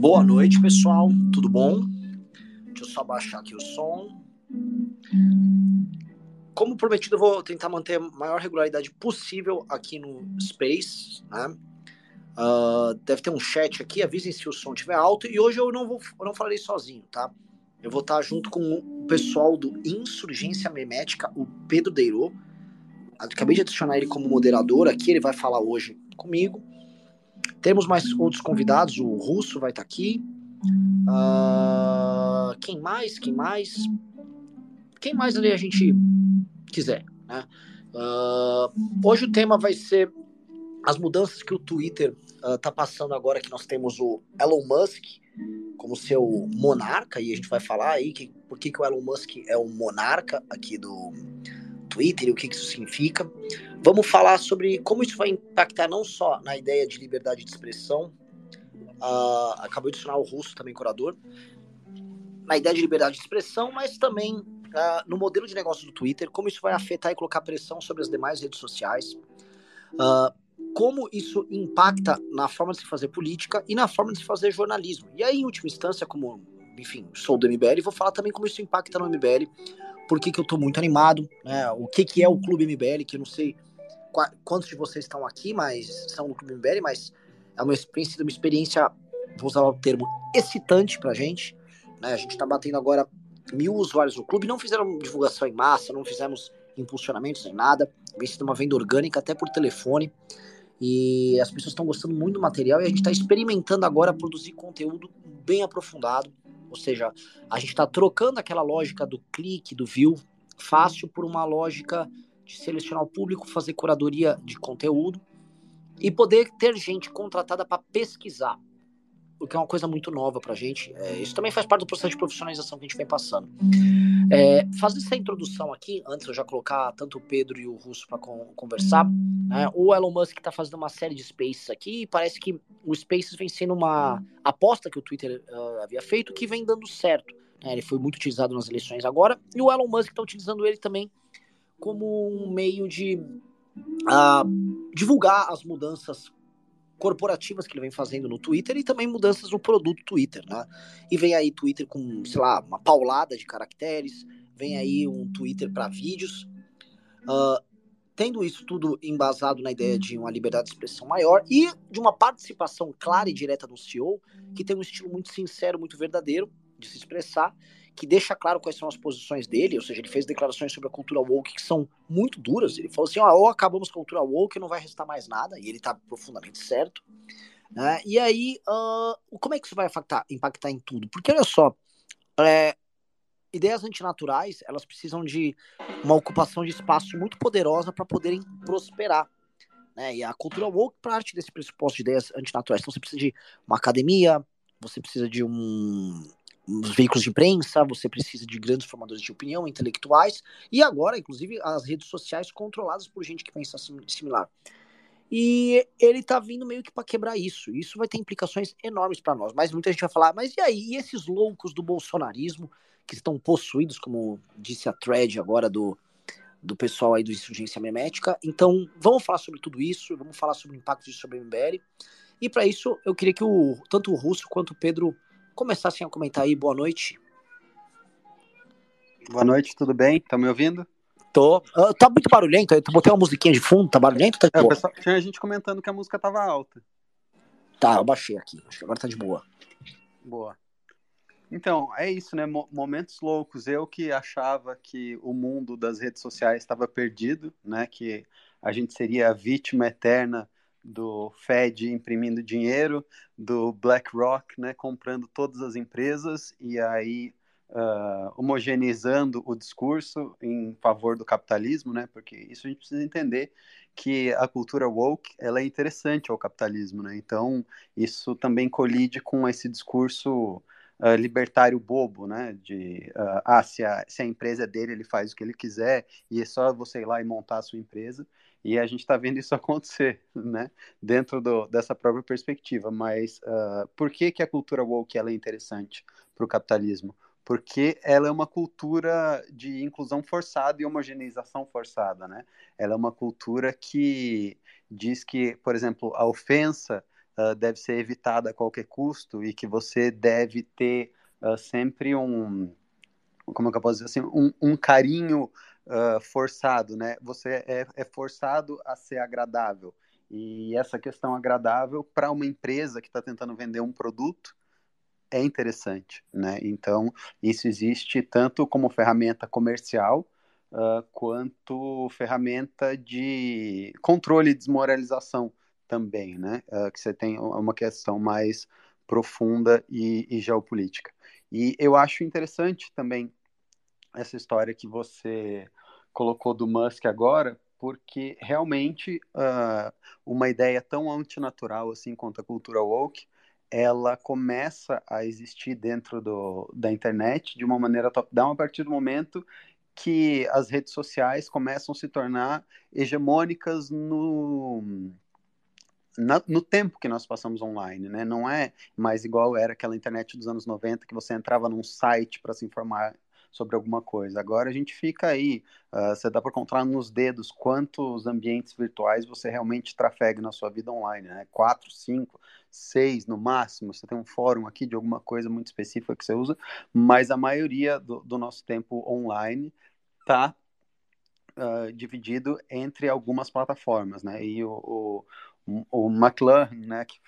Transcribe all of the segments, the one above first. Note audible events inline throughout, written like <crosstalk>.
Boa noite, pessoal. Tudo bom? Deixa eu só baixar aqui o som. Como prometido, eu vou tentar manter a maior regularidade possível aqui no Space, né? Uh, deve ter um chat aqui, avisem se o som estiver alto. E hoje eu não vou, eu não falarei sozinho, tá? Eu vou estar junto com o pessoal do Insurgência Memética, o Pedro Deirô. Acabei de adicionar ele como moderador aqui, ele vai falar hoje comigo. Temos mais outros convidados, o Russo vai estar aqui. Uh, quem mais? Quem mais? Quem mais ali a gente quiser, né? Uh, hoje o tema vai ser as mudanças que o Twitter está uh, passando agora que nós temos o Elon Musk como seu monarca, e a gente vai falar aí que, por que, que o Elon Musk é o monarca aqui do Twitter e o que, que isso significa. Vamos falar sobre como isso vai impactar não só na ideia de liberdade de expressão, uh, acabou de adicionar o Russo também, curador, na ideia de liberdade de expressão, mas também uh, no modelo de negócio do Twitter, como isso vai afetar e colocar pressão sobre as demais redes sociais. Uh, como isso impacta na forma de se fazer política e na forma de se fazer jornalismo. E aí, em última instância, como, enfim, sou do MBL, vou falar também como isso impacta no MBL, por que, que eu estou muito animado, né? O que, que é o Clube MBL, que eu não sei quantos de vocês estão aqui, mas são no Clube MBL, mas é uma experiência, uma experiência, vou usar o termo, excitante pra gente. Né? A gente está batendo agora mil usuários no clube, não fizeram divulgação em massa, não fizemos impulsionamentos nem nada, vem sendo uma venda orgânica até por telefone. E as pessoas estão gostando muito do material e a gente está experimentando agora produzir conteúdo bem aprofundado. Ou seja, a gente está trocando aquela lógica do clique, do view fácil por uma lógica de selecionar o público, fazer curadoria de conteúdo e poder ter gente contratada para pesquisar o que é uma coisa muito nova para a gente. É, isso também faz parte do processo de profissionalização que a gente vem passando. É, fazendo essa introdução aqui, antes eu já colocar tanto o Pedro e o Russo para con conversar, né, o Elon Musk está fazendo uma série de Spaces aqui e parece que o Spaces vem sendo uma aposta que o Twitter uh, havia feito que vem dando certo. Né, ele foi muito utilizado nas eleições agora e o Elon Musk está utilizando ele também como um meio de uh, divulgar as mudanças corporativas que ele vem fazendo no Twitter e também mudanças no produto Twitter, né? E vem aí Twitter com, sei lá, uma paulada de caracteres, vem aí um Twitter para vídeos. Uh, tendo isso tudo embasado na ideia de uma liberdade de expressão maior e de uma participação clara e direta do CEO, que tem um estilo muito sincero, muito verdadeiro de se expressar, que deixa claro quais são as posições dele, ou seja, ele fez declarações sobre a cultura woke que são muito duras. Ele falou assim: ó, ou acabamos com a cultura woke, não vai restar mais nada, e ele tá profundamente certo. Né? E aí, uh, como é que isso vai impactar, impactar em tudo? Porque olha só, é, ideias antinaturais elas precisam de uma ocupação de espaço muito poderosa para poderem prosperar. Né? E a cultura woke parte desse pressuposto de ideias antinaturais. Então você precisa de uma academia, você precisa de um, os veículos de imprensa, você precisa de grandes formadores de opinião, intelectuais, e agora, inclusive, as redes sociais controladas por gente que pensa similar. E ele tá vindo meio que para quebrar isso. Isso vai ter implicações enormes para nós. Mas muita gente vai falar, mas e aí? E esses loucos do bolsonarismo que estão possuídos, como disse a thread agora do, do pessoal aí do Insurgência Memética? Então, vamos falar sobre tudo isso, vamos falar sobre o impacto disso sobre o MBL. E para isso, eu queria que o, tanto o Russo quanto o Pedro começassem a comentar aí. Boa noite. Boa noite, tudo bem? Tá me ouvindo? Tô. Uh, tá muito barulhento aí. Tu botei uma musiquinha de fundo, tá barulhento? Tá é, pessoal, tinha gente comentando que a música tava alta. Tá, eu baixei aqui. Acho que agora tá de boa. Boa. Então, é isso, né? Momentos loucos. Eu que achava que o mundo das redes sociais estava perdido, né? Que a gente seria a vítima eterna do Fed imprimindo dinheiro, do BlackRock né, comprando todas as empresas e aí uh, homogeneizando o discurso em favor do capitalismo, né, porque isso a gente precisa entender que a cultura woke ela é interessante ao capitalismo, né, então isso também colide com esse discurso Uh, libertário bobo, né? De uh, ah, se a, se a empresa é dele, ele faz o que ele quiser e é só você ir lá e montar a sua empresa. E a gente está vendo isso <laughs> acontecer, né? Dentro do, dessa própria perspectiva. Mas uh, por que, que a cultura woke ela é interessante para o capitalismo? Porque ela é uma cultura de inclusão forçada e homogeneização forçada, né? Ela é uma cultura que diz que, por exemplo, a ofensa uh, deve ser evitada a qualquer custo e que você deve ter uh, sempre um, como é eu posso dizer assim, um, um carinho uh, forçado, né? Você é, é, forçado a ser agradável. E essa questão agradável para uma empresa que está tentando vender um produto é interessante, né? Então, isso existe tanto como ferramenta comercial, uh, quanto ferramenta de controle e desmoralização também, né? Uh, que você tem uma questão mais profunda e, e, geopolítica. E eu acho interessante também essa história que você colocou do Musk agora, porque realmente uh, uma ideia tão antinatural assim quanto a cultura woke, ela começa a existir dentro do, da internet de uma maneira top-down a partir do momento que as redes sociais começam a se tornar hegemônicas no, na, no tempo que nós passamos online, né? Não é mais igual era aquela internet dos anos 90 que você entrava num site para se informar sobre alguma coisa. Agora a gente fica aí, uh, você dá para contar nos dedos quantos ambientes virtuais você realmente trafega na sua vida online, né? Quatro, cinco, seis no máximo. Você tem um fórum aqui de alguma coisa muito específica que você usa, mas a maioria do, do nosso tempo online está uh, ah, dividido entre algumas plataformas, né? E o, o, o McLuhan, né, que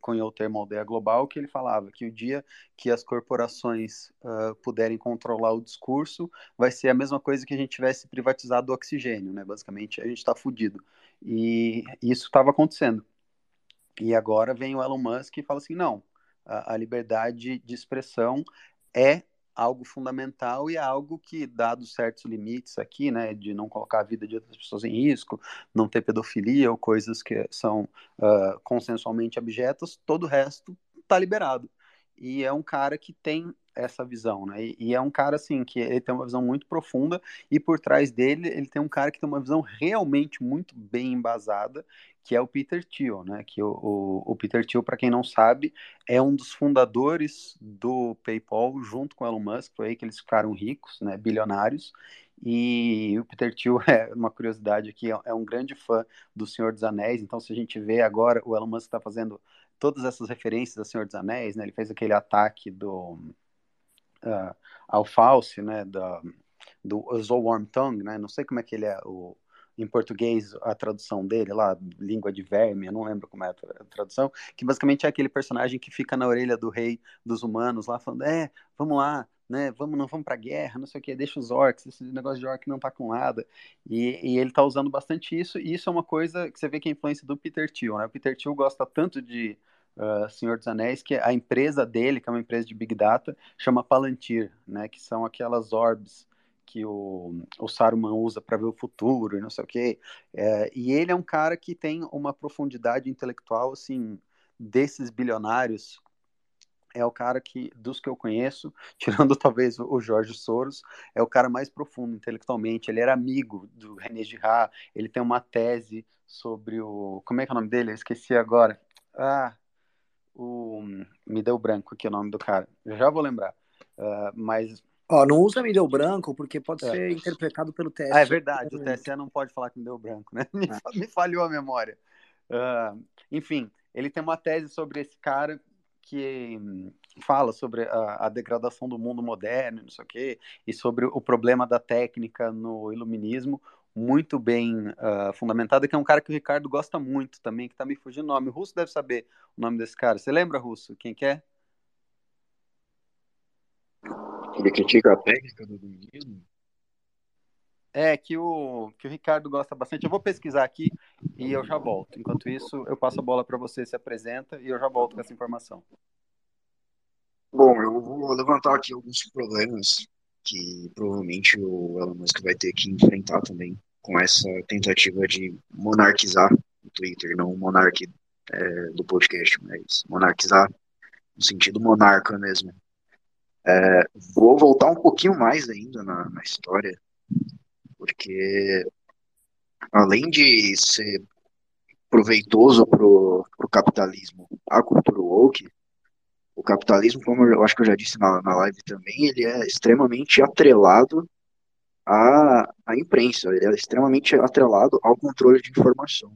cunhou o termo aldeia global, que ele falava que o dia que as corporações uh, puderem controlar o discurso, vai ser a mesma coisa que a gente tivesse privatizado o oxigênio, né? Basicamente, a gente está fudido. E isso estava acontecendo. E agora vem o Elon Musk e fala assim, não, a, a liberdade de expressão é algo fundamental e algo que, dados certos limites aqui, né, de não colocar a vida de outras pessoas em risco, não ter pedofilia ou coisas que são uh, consensualmente abjetas, todo o resto está liberado. E é um cara que tem essa visão, né? E, e, é um cara assim que ele tem uma visão muito profunda e por trás dele ele tem um cara que tem uma visão realmente muito bem embasada que é o Peter Thiel, né? Que o, o, o Peter Thiel, para quem não sabe, é um dos fundadores do PayPal, junto com Elon Musk, foi aí que eles ficaram ricos, né? Bilionários. E o Peter Thiel, <laughs> é uma curiosidade aqui, é, é um grande fã do Senhor dos Anéis. Então, se a gente vê agora, o Elon Musk está fazendo todas essas referências ao Senhor dos Anéis, né? Ele fez aquele ataque do uh, ao né? Da, do Zolworm Tongue, né? Não sei como é que ele é o em português a tradução dele lá, língua de verme, eu não lembro como é a tradução, que basicamente é aquele personagem que fica na orelha do rei dos humanos lá falando, é, vamos lá, né, vamos, não vamos pra guerra, não sei o que, deixa os orcs, esse negócio de orc não tá com nada, e, e ele tá usando bastante isso, e isso é uma coisa que você vê que é a influência do Peter Thiel, né, o Peter Thiel gosta tanto de uh, Senhor dos Anéis, que a empresa dele, que é uma empresa de Big Data, chama Palantir, né, que são aquelas orbs que o, o Saruman usa para ver o futuro e não sei o quê. É, e ele é um cara que tem uma profundidade intelectual, assim, desses bilionários. É o cara que, dos que eu conheço, <laughs> tirando talvez o Jorge Soros, é o cara mais profundo intelectualmente. Ele era amigo do René Girard, ele tem uma tese sobre o. Como é que é o nome dele? Eu esqueci agora. Ah, o. Me deu branco aqui o nome do cara. Eu já vou lembrar. Uh, mas Ó, não usa me deu branco, porque pode é. ser interpretado pelo TSE. Ah, é verdade, o TSE não pode falar que me deu branco, né? <laughs> Me, é. me falhou a memória. Uh, enfim, ele tem uma tese sobre esse cara que hum, fala sobre a, a, degradação do mundo moderno, não sei o quê, e sobre o problema da técnica no iluminismo, muito bem uh, que é um cara que o Ricardo gosta muito também, que tá me fugindo o nome. O Russo deve saber o nome desse cara. Você lembra, Russo? Quem que é? Ele critica a técnica do iluminismo? É, que o, que o Ricardo gosta bastante. Eu vou pesquisar aqui e eu já volto. Enquanto isso, eu passo a bola para você, se apresenta, e eu já volto com essa informação. Bom, eu vou levantar aqui alguns problemas que provavelmente o Elon Musk vai ter que enfrentar também com essa tentativa de monarquizar o Twitter, não o monarque é, do podcast, mas monarquizar no sentido monarca mesmo. É, vou voltar um pouquinho mais ainda na, na história, porque além de ser proveitoso para o capitalismo, a cultura woke, o capitalismo, como eu acho que eu já disse na, na live também, ele é extremamente atrelado à, à imprensa, ele é extremamente atrelado ao controle de informação.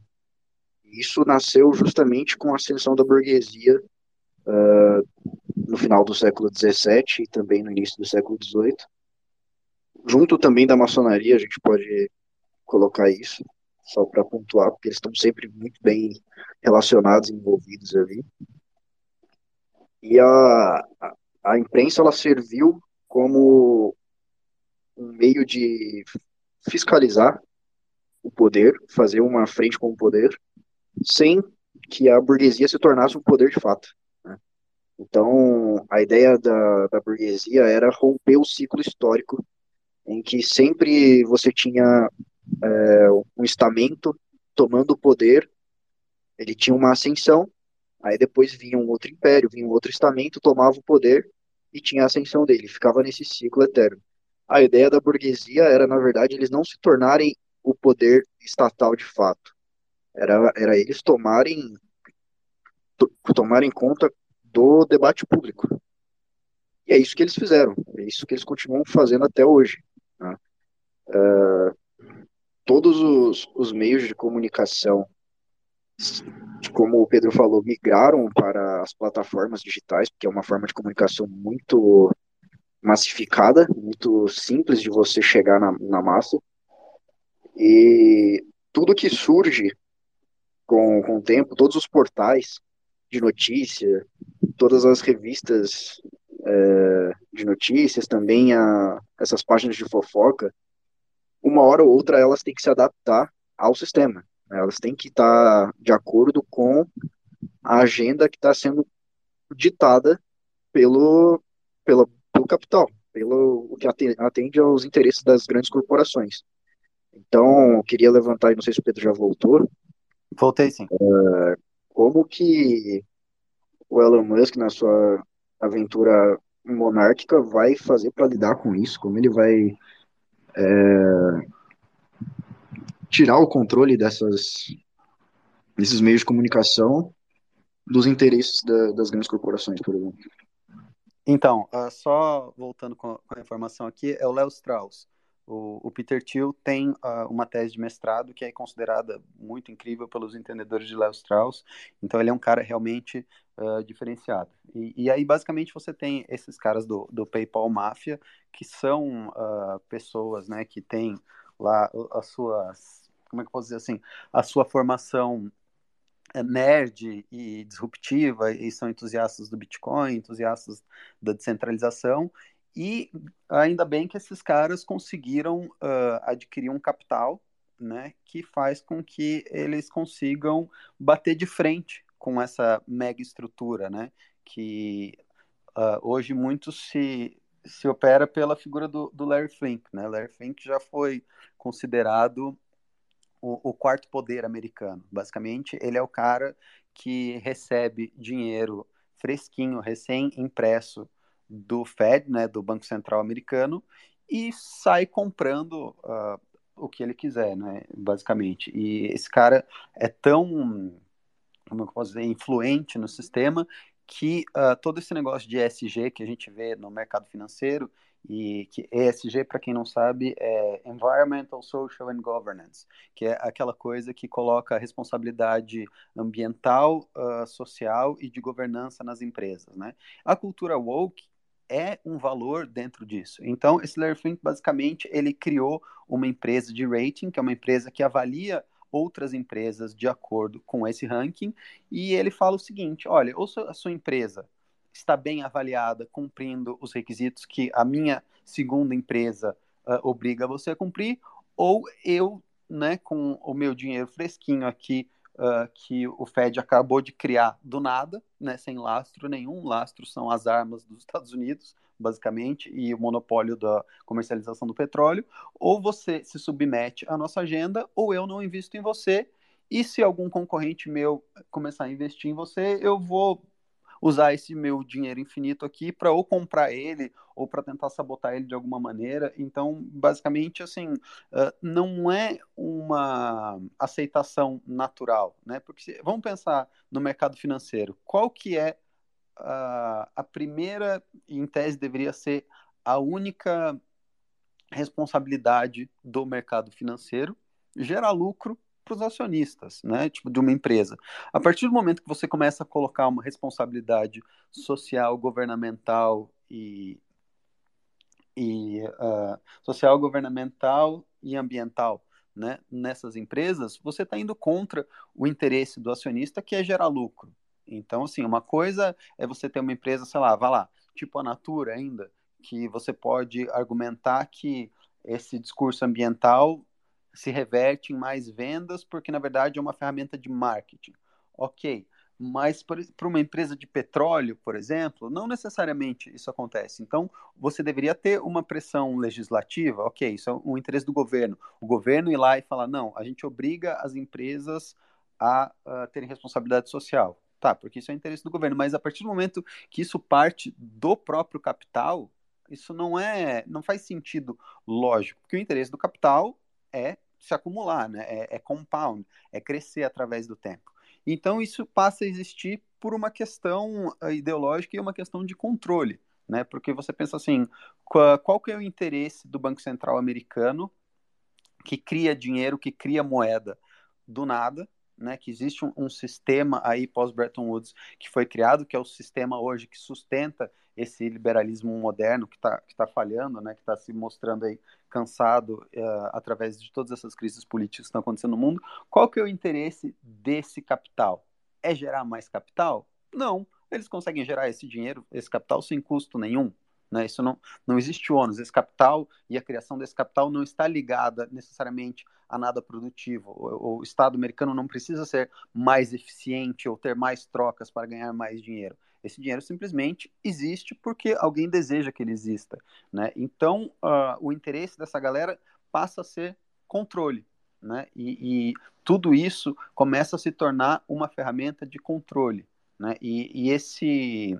Isso nasceu justamente com a ascensão da burguesia uh, no final do século XVII e também no início do século XVIII. Junto também da maçonaria, a gente pode colocar isso, só para pontuar, porque eles estão sempre muito bem relacionados, envolvidos ali. E a, a, imprensa ela serviu como um meio de fiscalizar o poder, fazer uma frente com o poder, sem que a burguesia se tornasse um poder de fato. Né? Então, a ideia da, da burguesia era romper o ciclo histórico em que sempre você tinha é, um estamento tomando o poder, ele tinha uma ascensão, aí depois vinha um outro império, vinha um outro estamento, tomava o poder e tinha a ascensão dele, ficava nesse ciclo eterno. A ideia da burguesia era, na verdade, eles não se tornarem o poder estatal de fato. Era, era eles tomarem, to, tomarem conta do debate público. E é isso que eles fizeram, é isso que eles continuam fazendo até hoje. Né? Uh, todos os, os meios de comunicação, como o Pedro falou, migraram para as plataformas digitais, porque é uma forma de comunicação muito massificada, muito simples de você chegar na, na massa. E tudo que surge com, com o tempo, todos os portais de notícia, todas as revistas é, de notícias, também a, essas páginas de fofoca, uma hora ou outra elas têm que se adaptar ao sistema. Né? Elas têm que estar de acordo com a agenda que está sendo ditada pelo, pelo, pelo capital, pelo o que atende aos interesses das grandes corporações. Então, eu queria levantar, e não sei se o Pedro já voltou. Voltei sim. Uh, como que o Elon Musk, na sua aventura monárquica, vai fazer para lidar com isso? Como ele vai é, tirar o controle dessas, desses meios de comunicação dos interesses da, das grandes corporações, por exemplo? Então, uh, só voltando com a informação aqui, é o Léo Strauss. O, o, Peter Thiel tem uh, uma tese de mestrado que é considerada muito incrível pelos entendedores de Léo Strauss. Então, ele é um cara realmente uh, diferenciado. E, e, aí, basicamente, você tem esses caras do, do PayPal Mafia, que são uh, pessoas né, que têm lá as suas. Como é que eu posso dizer assim? A sua formação é, nerd e disruptiva e são entusiastas do Bitcoin, entusiastas da descentralização e ainda bem que esses caras conseguiram uh, adquirir um capital, né, que faz com que eles consigam bater de frente com essa mega estrutura, né, que uh, hoje muito se se opera pela figura do, do Larry Fink, né? Larry Fink já foi considerado o, o quarto poder americano. Basicamente, ele é o cara que recebe dinheiro fresquinho, recém-impresso do Fed, né, do Banco Central americano, e sai comprando uh, o que ele quiser, né, basicamente. E esse cara é tão, como eu posso dizer, influente no sistema que uh, todo esse negócio de ESG que a gente vê no mercado financeiro e que ESG, para quem não sabe, é Environmental, Social and Governance, que é aquela coisa que coloca a responsabilidade ambiental, uh, social e de governança nas empresas, né? A cultura woke é um valor dentro disso. Então, esse Larry Fink, basicamente, ele criou uma empresa de rating, que é uma empresa que avalia outras empresas de acordo com esse ranking, e ele fala o seguinte, olha, ou a sua empresa está bem avaliada, cumprindo os requisitos que a minha segunda empresa uh, obriga você a cumprir, ou eu, né, com o meu dinheiro fresquinho aqui, uh, que o Fed acabou de criar do nada, né, sem lastro nenhum. Lastro são as armas dos Estados Unidos, basicamente, e o monopólio da comercialização do petróleo. Ou você se submete à nossa agenda, ou eu não invisto em você. E se algum concorrente meu começar a investir em você, eu vou usar esse meu dinheiro infinito aqui para ou comprar ele ou para tentar sabotar ele de alguma maneira. Então, basicamente, assim, uh, não é uma aceitação natural, né? Porque vamos pensar no mercado financeiro. Qual que é uh, a primeira, em tese, deveria ser a única responsabilidade do mercado financeiro? Gerar lucro para os acionistas, né, tipo de uma empresa. A partir do momento que você começa a colocar uma responsabilidade social, governamental e, e uh, social, governamental e ambiental né, nessas empresas, você está indo contra o interesse do acionista, que é gerar lucro. Então, assim, uma coisa é você ter uma empresa, sei lá, vá lá, tipo a Natura ainda, que você pode argumentar que esse discurso ambiental se reverte em mais vendas, porque na verdade é uma ferramenta de marketing. Ok, mas para uma empresa de petróleo, por exemplo, não necessariamente isso acontece. Então, você deveria ter uma pressão legislativa, ok, isso é o interesse do governo. O governo ir lá e falar, não, a gente obriga as empresas a, a terem responsabilidade social. Tá, porque isso é interesse do governo, mas a partir do momento que isso parte do próprio capital, isso não é, não faz sentido lógico, porque o interesse do capital é se acumular, né? É, é compound, é crescer através do tempo. Então isso passa a existir por uma questão eh, ideológica e uma questão de controle, né? Porque você pensa assim, qual, que é o interesse do Banco Central americano que cria dinheiro, que cria moeda do nada, né, que existe um, um sistema aí pós-Bretton Woods que foi criado, que é o sistema hoje que sustenta esse liberalismo moderno que está que tá falhando, né, que está se mostrando aí cansado uh, através de todas essas crises políticas que estão acontecendo no mundo. Qual que é o interesse desse capital? É gerar mais capital? Não. Eles conseguem gerar esse dinheiro, esse capital sem custo nenhum. Né? Isso não, não existe ônus. Esse capital e a criação desse capital não está ligada necessariamente a nada produtivo. O, o, Estado americano não precisa ser mais eficiente ou ter mais trocas para ganhar mais dinheiro. Esse dinheiro simplesmente existe porque alguém deseja que ele exista. Né? Então, uh, o interesse dessa galera passa a ser controle. Né? E, e, tudo isso começa a se tornar uma ferramenta de controle. Né? E, e esse,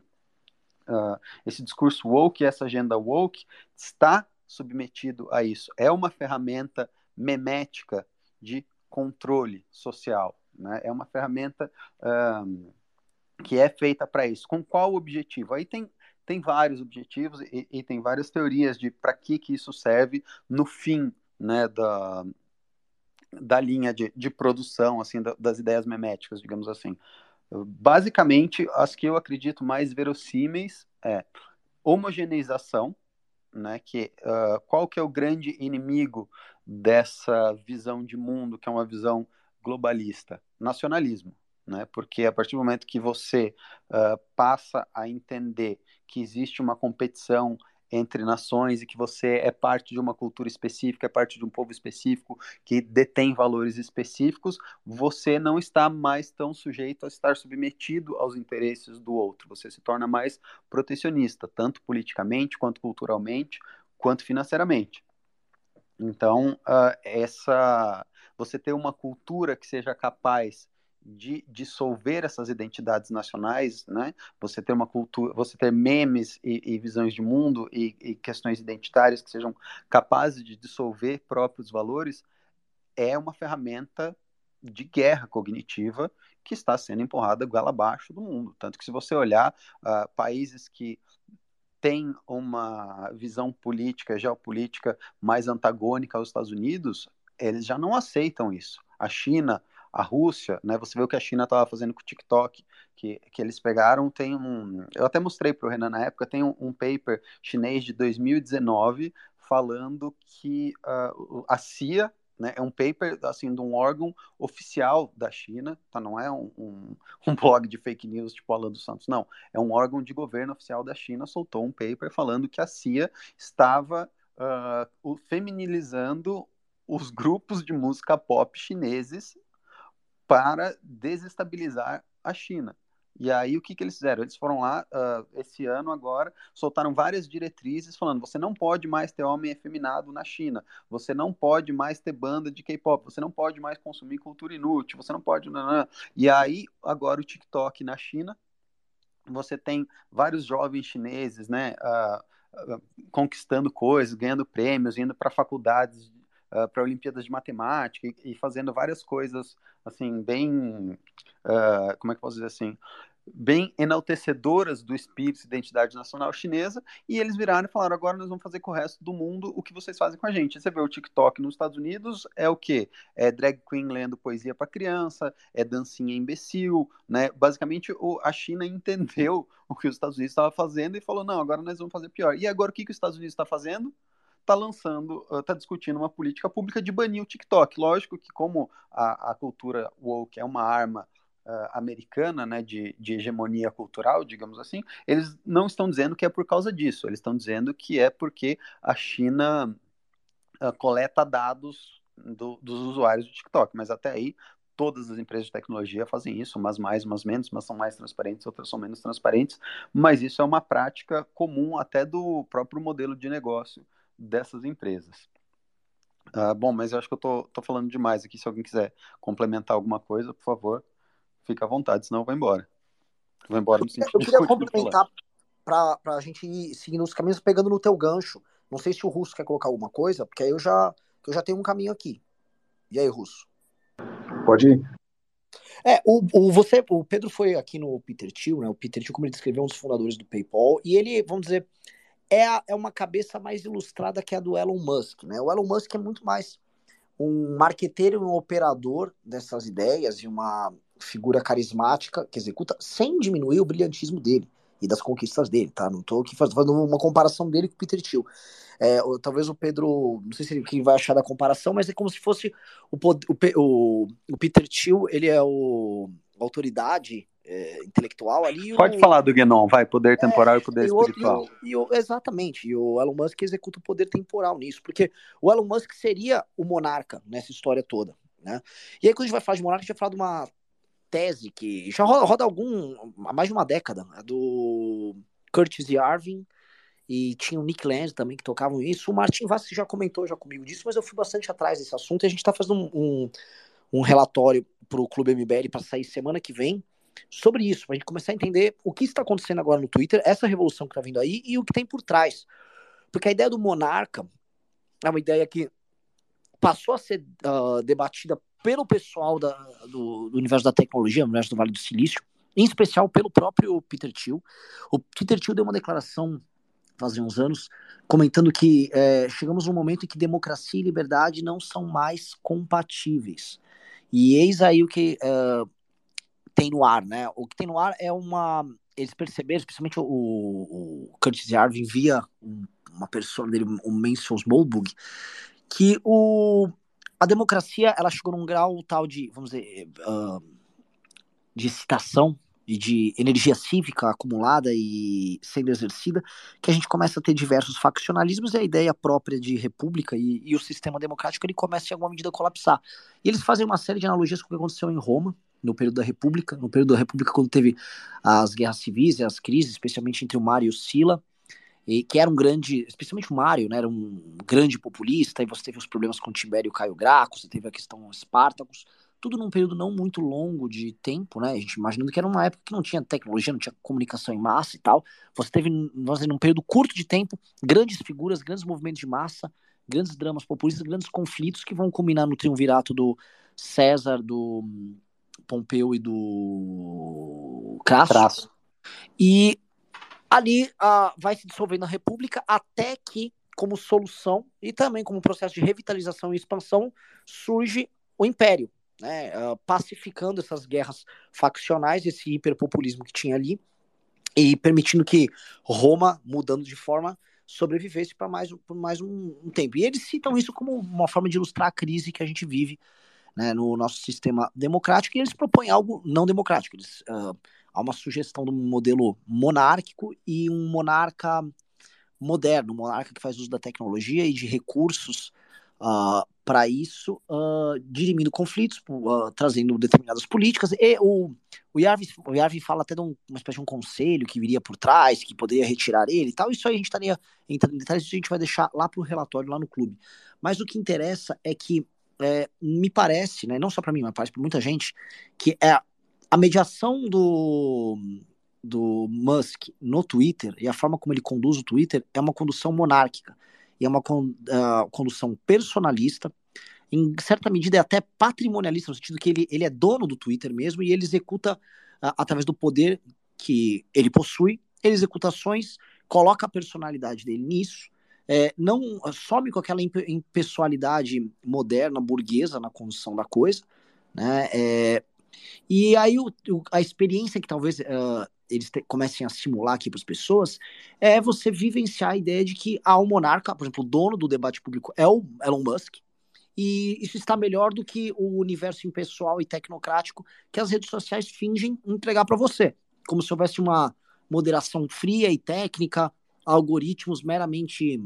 uh, esse discurso woke, essa agenda woke, está submetido a isso. É uma ferramenta memética de controle social. Né? É uma ferramenta um, que é feita para isso. Com qual objetivo? Aí tem, tem vários objetivos e, e tem várias teorias de para que, que isso serve no fim né, da, da linha de, de produção assim da, das ideias meméticas, digamos assim. Basicamente, as que eu acredito mais verossímeis é homogeneização, né, que uh, qual que é o grande inimigo dessa visão de mundo, que é uma visão globalista? Nacionalismo. Né? Porque a partir do momento que você uh, passa a entender que existe uma competição entre nações e que você é parte de uma cultura específica, é parte de um povo específico que detém valores específicos, você não está mais tão sujeito a estar submetido aos interesses do outro. Você se torna mais protecionista, tanto politicamente, quanto culturalmente, quanto financeiramente. Então, uh, essa você ter uma cultura que seja capaz de dissolver essas identidades nacionais, né? Você ter uma cultura, você ter memes e, e visões de mundo e, e, questões identitárias que sejam capazes de dissolver próprios valores, é uma ferramenta de guerra cognitiva que está sendo empurrada goela abaixo do mundo. Tanto que se você olhar uh, países que têm uma visão política, geopolítica mais antagônica aos Estados Unidos, eles já não aceitam isso. A China, a Rússia, né? Você vê o que a China estava fazendo com o TikTok, que, que eles pegaram, tem um. Eu até mostrei para o Renan na época, tem um, um, paper chinês de 2019 falando que uh, a CIA né, é um paper assim de um órgão oficial da China, tá? Não é um, um, <laughs> um, blog de fake news tipo Alan dos Santos, não. É um órgão de governo oficial da China soltou um paper falando que a CIA estava uh, feminilizando os grupos de música pop chineses para desestabilizar a China. E aí o que, que eles fizeram? Eles foram lá uh, esse ano agora, soltaram várias diretrizes falando: você não pode mais ter homem efeminado na China, você não pode mais ter banda de K-pop, você não pode mais consumir cultura inútil, você não pode. E aí agora o TikTok na China, você tem vários jovens chineses, né? Uh, conquistando coisas, ganhando prêmios, indo para faculdades uh, para Olimpíadas de Matemática e, e, fazendo várias coisas, assim, bem. Uh, como é que eu posso dizer assim? bem enaltecedoras do espírito e identidade nacional chinesa, e eles viraram e falaram: agora nós vamos fazer com o resto do mundo o que vocês fazem com a gente. Você vê o TikTok nos Estados Unidos, é o quê? É drag queen lendo poesia para criança, é dancinha imbecil, né? Basicamente, o, a China <laughs> entendeu o que os Estados Unidos estavam fazendo e falou: não, agora nós vamos fazer pior. E agora o que, que os Estados Unidos está fazendo? Está lançando, está discutindo uma política pública de banir o TikTok. Lógico que como a, a cultura woke é uma arma uh, americana, né, de, de hegemonia cultural, digamos assim, eles não estão dizendo que é por causa disso, eles estão dizendo que é porque a China uh, coleta dados do, dos usuários do TikTok, mas até aí todas as empresas de tecnologia fazem isso, umas mais, umas menos, umas são mais transparentes, outras são menos transparentes, mas isso é uma prática comum até do próprio modelo de negócio dessas empresas. Uh, bom, mas eu acho que eu tô, tô falando demais aqui. Se alguém quiser complementar alguma coisa, por favor fica à vontade, senão eu vou embora. Vou embora no sentido Eu queria complementar para a gente ir seguindo os caminhos, pegando no teu gancho. Não sei se o Russo quer colocar alguma coisa, porque aí eu já, eu já tenho um caminho aqui. E aí, Russo? Pode ir. É, o, o, você, o Pedro foi aqui no Peter Thiel, né? O Peter Thiel, como ele descreveu, é um dos fundadores do PayPal, e ele, vamos dizer, é, a, é uma cabeça mais ilustrada que a do Elon Musk, né? O Elon Musk é muito mais um marqueteiro e um operador dessas ideias e uma figura carismática que executa sem diminuir o brilhantismo dele e das conquistas dele, tá? Não tô aqui fazendo uma comparação dele com o Peter Thiel. É, talvez o Pedro, não sei se ele vai achar da comparação, mas é como se fosse o, o, o, o Peter Thiel, ele é o autoridade é, intelectual ali. Pode o, falar do Guénon, vai, poder temporal é, e poder e espiritual. e o, exatamente, e o Elon Musk executa o poder temporal nisso, porque o Elon Musk seria o monarca nessa história toda, né? E aí quando a gente vai falar de monarca, a gente vai falar de uma tese que já roda, roda algum, há mais de uma década, é do Curtis Yarvin, e tinha o Nick Land também que tocavam isso. O Martin Vassi já comentou já comigo disso, mas eu fui bastante atrás desse assunto e a gente está fazendo um, um, um relatório para o Clube MBL para sair semana que vem sobre isso, para a gente começar a entender o que está acontecendo agora no Twitter, essa revolução que está vindo aí e o que tem por trás. Porque a ideia do monarca é uma ideia que passou a ser uh, debatida pelo pessoal da, do, do, universo da tecnologia, no universo do Vale do Silício, em especial pelo próprio Peter Thiel. O Peter Thiel deu uma declaração faz uns anos comentando que é, chegamos num momento em que democracia e liberdade não são mais compatíveis. E eis aí o que uh, tem no ar, né? O que tem no ar é uma. Eles perceberam, especialmente o, o Curtis Yarvin via um, uma pessoa dele, o Mansell Smallbug, que o, a democracia ela chegou num grau tal de, vamos dizer, uh, de excitação e de energia cívica acumulada e sendo exercida, que a gente começa a ter diversos faccionalismos e a ideia própria de república e, e, o sistema democrático ele começa em alguma medida a colapsar. E eles fazem uma série de analogias com o que aconteceu em Roma, no período da República, no período da República quando teve as guerras civis e as crises, especialmente entre o Mário e o Sila, e que era um grande, especialmente o Mário, né, era um grande populista, e você teve os problemas com Tibério e Caio Graco, você teve a questão Espartacus, tudo num período não muito longo de tempo, né, a gente imaginando que era uma época que não tinha tecnologia, não tinha comunicação em massa e tal, você teve, nós num período curto de tempo, grandes figuras, grandes movimentos de massa, grandes dramas populistas, grandes conflitos que vão culminar no triunvirato do César, do Pompeu e do Crasso. E ali uh, vai se dissolvendo a República até que, como solução e também como processo de revitalização e expansão, surge o Império, né, uh, pacificando essas guerras faccionais, esse hiperpopulismo que tinha ali, e permitindo que Roma, mudando de forma, sobrevivesse para mais, por mais um, um, tempo. E eles citam isso como uma forma de ilustrar a crise que a gente vive né, no nosso sistema democrático, e eles propõem algo não democrático. Eles uh, há uma sugestão de um modelo monárquico e um monarca moderno, um monarca que faz uso da tecnologia e de recursos uh, ah, para isso, uh, dirimindo conflitos, trazendo determinadas políticas. E o, o, Yarvin, o Yarvin fala até de um, uma espécie de um conselho que viria por trás, que poderia retirar ele e tal. Isso aí a gente estaria entrando em detalhes, isso a gente vai deixar lá para o relatório, lá no clube. Mas o que interessa é que é, me parece, né, não só para mim, mas para muita gente, que é a mediação do, do Musk no Twitter e a forma como ele conduz o Twitter é uma condução monárquica e é uma uh, condução personalista, em certa medida, é até patrimonialista, no sentido que ele, ele é dono do Twitter mesmo e ele executa, através do poder que ele possui, ele executa ações, coloca a personalidade dele nisso, é, não some com aquela impessoalidade moderna, burguesa na condução da coisa, né? É, e aí o, o, a experiência que talvez uh, eles te, comecem a simular aqui para as pessoas é você vivenciar a ideia de que há um monarca, por exemplo, o dono do debate público é o Elon Musk, e isso está melhor do que o universo impessoal e tecnocrático que as redes sociais fingem entregar para você, como se houvesse uma moderação fria e técnica, algoritmos meramente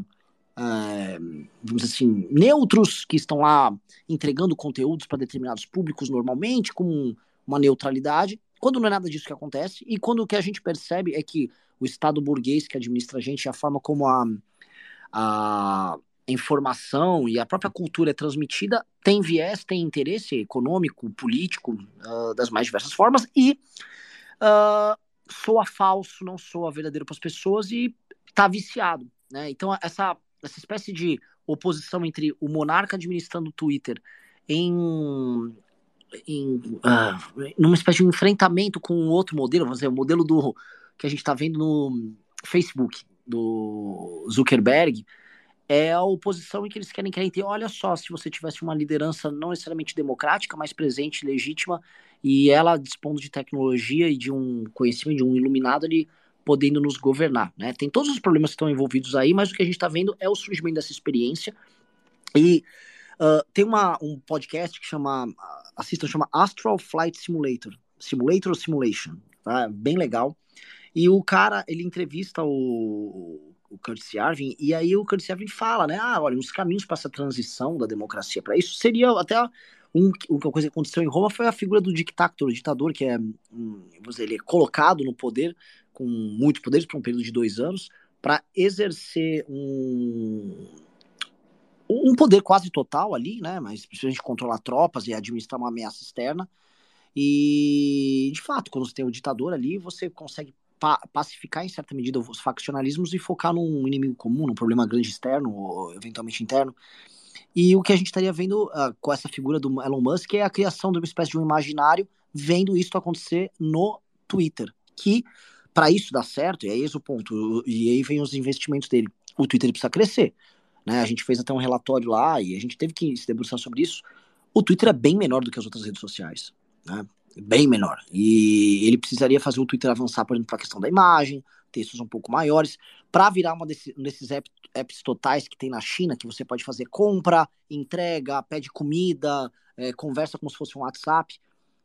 é, vamos dizer assim, neutros que estão lá entregando conteúdos para determinados públicos normalmente, com uma neutralidade, quando não é nada disso que acontece, e quando o que a gente percebe é que o Estado burguês que administra a gente, a forma como a, a informação e a própria cultura é transmitida, tem viés, tem interesse econômico, político, uh, das mais diversas formas, e uh, soa falso, não soa verdadeiro para as pessoas e está viciado. Né? Então, essa essa espécie de oposição entre o monarca administrando o Twitter em, em uh, numa espécie de enfrentamento com outro modelo, vamos dizer, o modelo do que a gente está vendo no Facebook do Zuckerberg, é a oposição em que eles querem querem ter. Olha só, se você tivesse uma liderança não necessariamente democrática, mas presente, legítima, e ela dispondo de tecnologia e de um conhecimento, de um iluminado, ele podendo nos governar. Né? Tem todos os problemas que estão envolvidos aí, mas o que a gente está vendo é o surgimento dessa experiência. E uh, tem uma, um podcast que chama, assistam, chama Astral Flight Simulator, Simulator Simulation, tá? bem legal. E o cara, ele entrevista o, o Curtis Yarvin, e aí o Curtis Yarvin fala, né, ah, olha, os caminhos para essa transição da democracia para isso seria até um, uma coisa que aconteceu em Roma foi a figura do dictator, o ditador, que é, um, dizer, ele é colocado no poder com muitos poderes por um período de dois anos para exercer um, um poder quase total ali, né? Mas principalmente controlar tropas e administrar uma ameaça externa. E, de fato, quando você tem o ditador ali, você consegue pa pacificar em certa medida os faccionalismos e focar num inimigo comum, num problema grande externo ou eventualmente interno. E o que a gente estaria vendo uh, com essa figura do Elon Musk é a criação de uma espécie de um imaginário vendo isso acontecer no Twitter, que para isso dar certo, e é esse o ponto, e aí vem os investimentos dele. O Twitter precisa crescer. Né? A gente fez até um relatório lá e a gente teve que se debruçar sobre isso. O Twitter é bem menor do que as outras redes sociais. Né? Bem menor. E ele precisaria fazer o Twitter avançar, por exemplo, para a questão da imagem, textos um pouco maiores, para virar uma desse, um desses apps, apps, totais que tem na China, que você pode fazer compra, entrega, pede comida, é, conversa como se fosse um WhatsApp.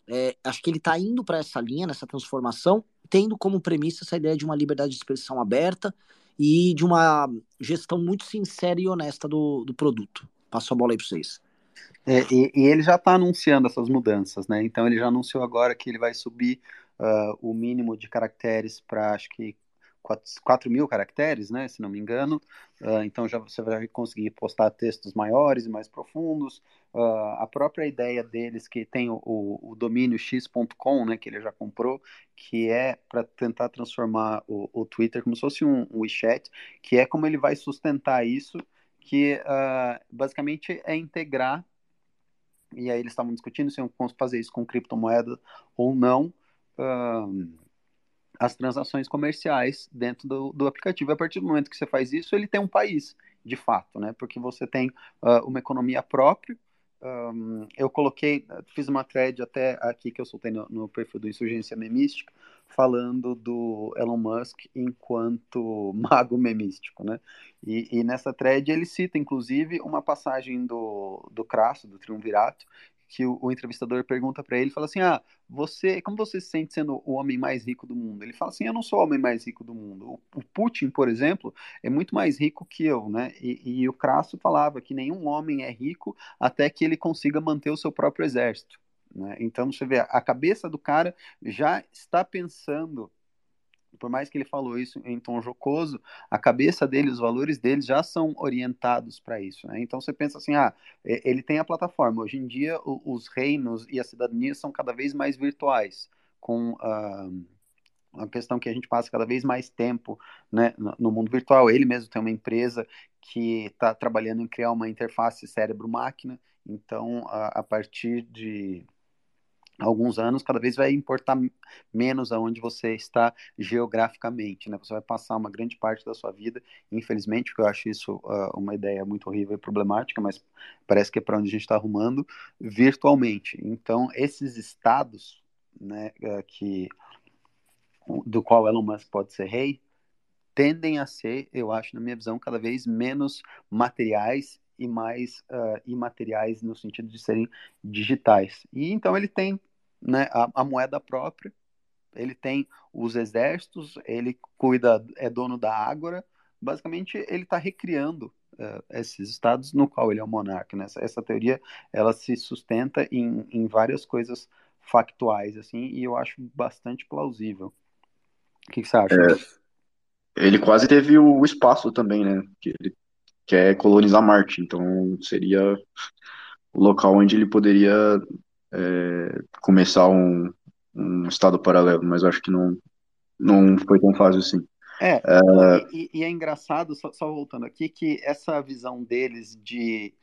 É, acho que ele está indo para essa linha, nessa transformação, tendo como premissa essa ideia de uma liberdade de expressão aberta e de uma gestão muito sincera e honesta do, do produto. Passo a bola aí para vocês. É, e, e, ele já está anunciando essas mudanças, né? Então ele já anunciou agora que ele vai subir uh, o mínimo de caracteres para acho que 4, mil caracteres, né, se não me engano. Uh, então já você vai conseguir postar textos maiores e mais profundos. Uh, a própria ideia deles que tem o, o, domínio x.com, né, que ele já comprou, que é para tentar transformar o, o, Twitter como se fosse um, um WeChat, que é como ele vai sustentar isso, que uh, basicamente é integrar. E aí eles estavam discutindo se iam fazer isso com criptomoeda ou não. As transações comerciais dentro do, do aplicativo. A partir do momento que você faz isso, ele tem um país, de fato, né? Porque você tem uh, uma economia própria. Um, eu coloquei, fiz uma thread até aqui que eu soltei no, no perfil do Insurgência Memística, falando do Elon Musk enquanto <laughs> mago memístico, né? E, e, nessa thread ele cita, inclusive, uma passagem do, do Crasso, do Triunvirato, que o, o entrevistador pergunta para ele, fala assim, ah, você, como você se sente sendo o homem mais rico do mundo? Ele fala assim, eu não sou o homem mais rico do mundo. O, o Putin, por exemplo, é muito mais rico que eu, né? E, e o Crasso falava que nenhum homem é rico até que ele consiga manter o seu próprio exército. Né? Então você vê, a cabeça do cara já está pensando por mais que ele falou isso em tom jocoso, a cabeça dele, os valores dele já são orientados para isso. Né? Então você pensa assim, ah, ele tem a plataforma. Hoje em dia os reinos e a cidadania são cada vez mais virtuais, com uh, a questão que a gente passa cada vez mais tempo né, no mundo virtual. Ele mesmo tem uma empresa que está trabalhando em criar uma interface cérebro-máquina. Então, a, a, partir de alguns anos, cada vez vai importar menos aonde você está geograficamente, né? Você vai passar uma grande parte da sua vida, infelizmente, porque eu acho isso uh, uma ideia muito horrível e problemática, mas parece que é para onde a gente está arrumando, virtualmente. Então, esses estados, né, uh, que do qual Elon Musk pode ser rei, tendem a ser, eu acho, na minha visão, cada vez menos materiais e mais uh, imateriais no sentido de serem digitais. E então ele tem né, a, a, moeda própria, ele tem os exércitos, ele cuida, é dono da Ágora. Basicamente, ele está recriando uh, esses estados no qual ele é o monarca. Né? Essa, essa teoria ela se sustenta em, em várias coisas factuais, assim, e eu acho bastante plausível. O que, que você acha? É, ele quase teve o espaço também, né? Que ele quer colonizar Marte, então seria o local onde ele poderia é, começar um, um estado paralelo, mas acho que não, não foi tão fácil assim. É, é... E, e, é engraçado, só, só, voltando aqui, que essa visão deles de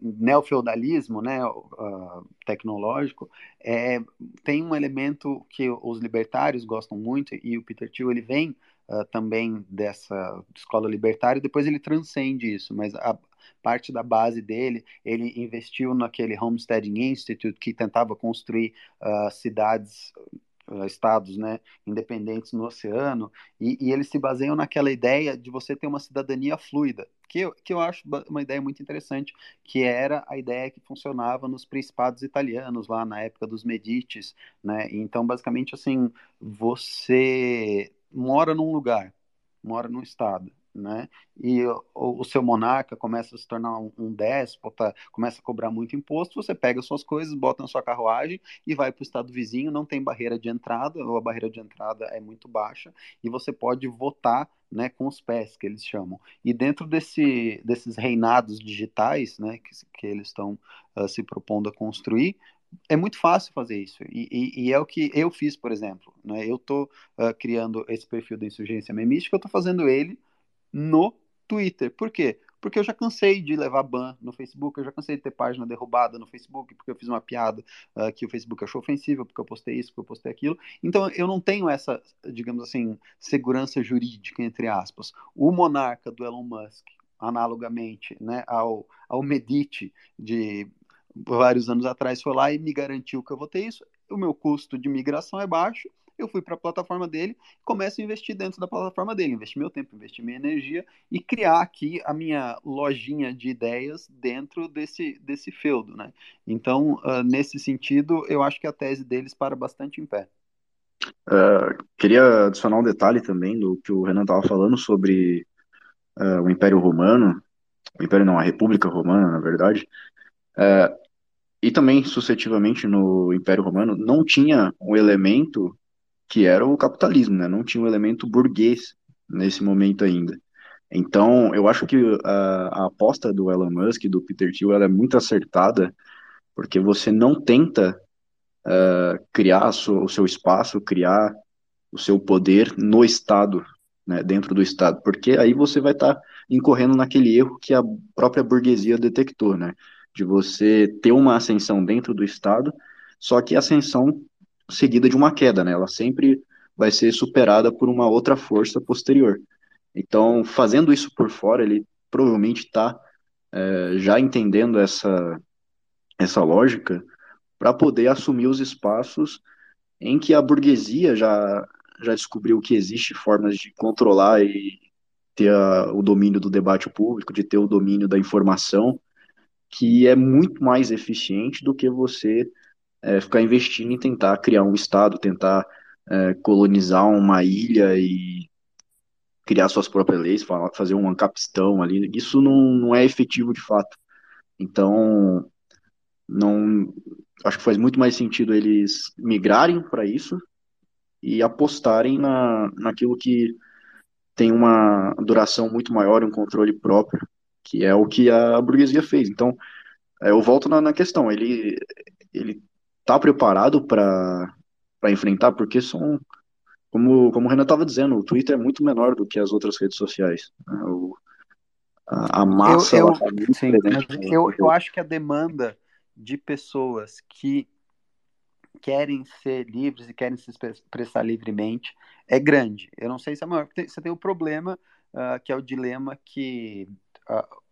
neofeudalismo né, uh, tecnológico é, tem um elemento que os libertários gostam muito, e o Peter Thiel ele vem uh, também dessa escola libertária, depois ele transcende isso, mas a parte da base dele, ele investiu naquele Homesteading Institute que tentava construir uh, cidades estados né, independentes no oceano, e, e, eles se baseiam naquela ideia de você ter uma cidadania fluida, que eu, que eu acho uma ideia muito interessante, que era a ideia que funcionava nos principados italianos, lá na época dos Medicis, né? Então, basicamente, assim, você mora num lugar, mora num estado, né? E o, o, seu monarca começa a se tornar um, um, déspota, começa a cobrar muito imposto, você pega suas coisas, bota na sua carruagem e vai para o estado vizinho, não tem barreira de entrada, ou a barreira de entrada é muito baixa, e você pode votar né, com os pés, que eles chamam. E dentro desse, desses reinados digitais né, que, que eles estão uh, se propondo a construir, é muito fácil fazer isso. E, e, e, é o que eu fiz, por exemplo. Né? Eu estou uh, criando esse perfil da insurgência memística, eu estou fazendo ele no Twitter. Por quê? Porque eu já cansei de levar ban no Facebook, eu já cansei de ter página derrubada no Facebook, porque eu fiz uma piada uh, que o Facebook achou ofensiva, porque eu postei isso, porque eu postei aquilo. Então eu não tenho essa, digamos assim, segurança jurídica, entre aspas. O monarca do Elon Musk, analogamente né, ao, ao Medite de vários anos atrás foi lá e me garantiu que eu vou ter isso. O meu custo de migração é baixo. Eu fui para a plataforma dele, começo a investir dentro da plataforma dele, investir meu tempo, investir minha energia e criar aqui a minha lojinha de ideias dentro desse, desse feudo, né? Então, uh, nesse sentido, eu acho que a tese deles para bastante em pé. Uh, queria adicionar um detalhe também do que o Renan estava falando sobre uh, o Império Romano, o Império não, a República Romana, na verdade. Uh, e também, sucessivamente, no Império Romano, não tinha um elemento que era o capitalismo, né? Não tinha um elemento burguês nesse momento ainda. Então, eu acho que a, a aposta do Elon Musk e do Peter Thiel é muito acertada, porque você não tenta uh, criar o seu espaço, criar o seu poder no Estado, né, dentro do Estado, porque aí você vai estar tá incorrendo naquele erro que a própria burguesia detectou, né? De você ter uma ascensão dentro do Estado, só que ascensão seguida de uma queda, né? Ela sempre vai ser superada por uma outra força posterior. Então, fazendo isso por fora, ele provavelmente está é, já entendendo essa, essa lógica para poder assumir os espaços em que a burguesia já, já descobriu que existe formas de controlar e ter a, o domínio do debate público, de ter o domínio da informação, que é muito mais eficiente do que você é, ficar investindo em tentar criar um estado, tentar é, colonizar uma ilha e criar suas próprias leis, fazer um ancapistão ali. Isso não, não é efetivo de fato. Então, não acho que faz muito mais sentido eles migrarem para isso e apostarem na, naquilo que tem uma duração muito maior, um controle próprio que é o que a burguesia fez. Então, é, eu volto na, na questão, ele ele está preparado para enfrentar, porque são, como, como o Renan estava dizendo, o Twitter é muito menor do que as outras redes sociais. Né? O, a, a massa. Eu, eu, tá sim, eu, eu acho que a demanda de pessoas que querem ser livres e querem se expressar livremente é grande. Eu não sei se é maior. Você tem o problema, uh, que é o dilema que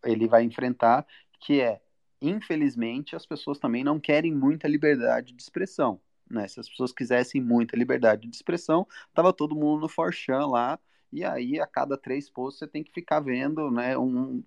ele vai enfrentar, que é, infelizmente, as pessoas também não querem muita liberdade de expressão. Né? Se as pessoas quisessem muita liberdade de expressão, tava todo mundo no Forchan lá, e aí a cada três posts você tem que ficar vendo né, um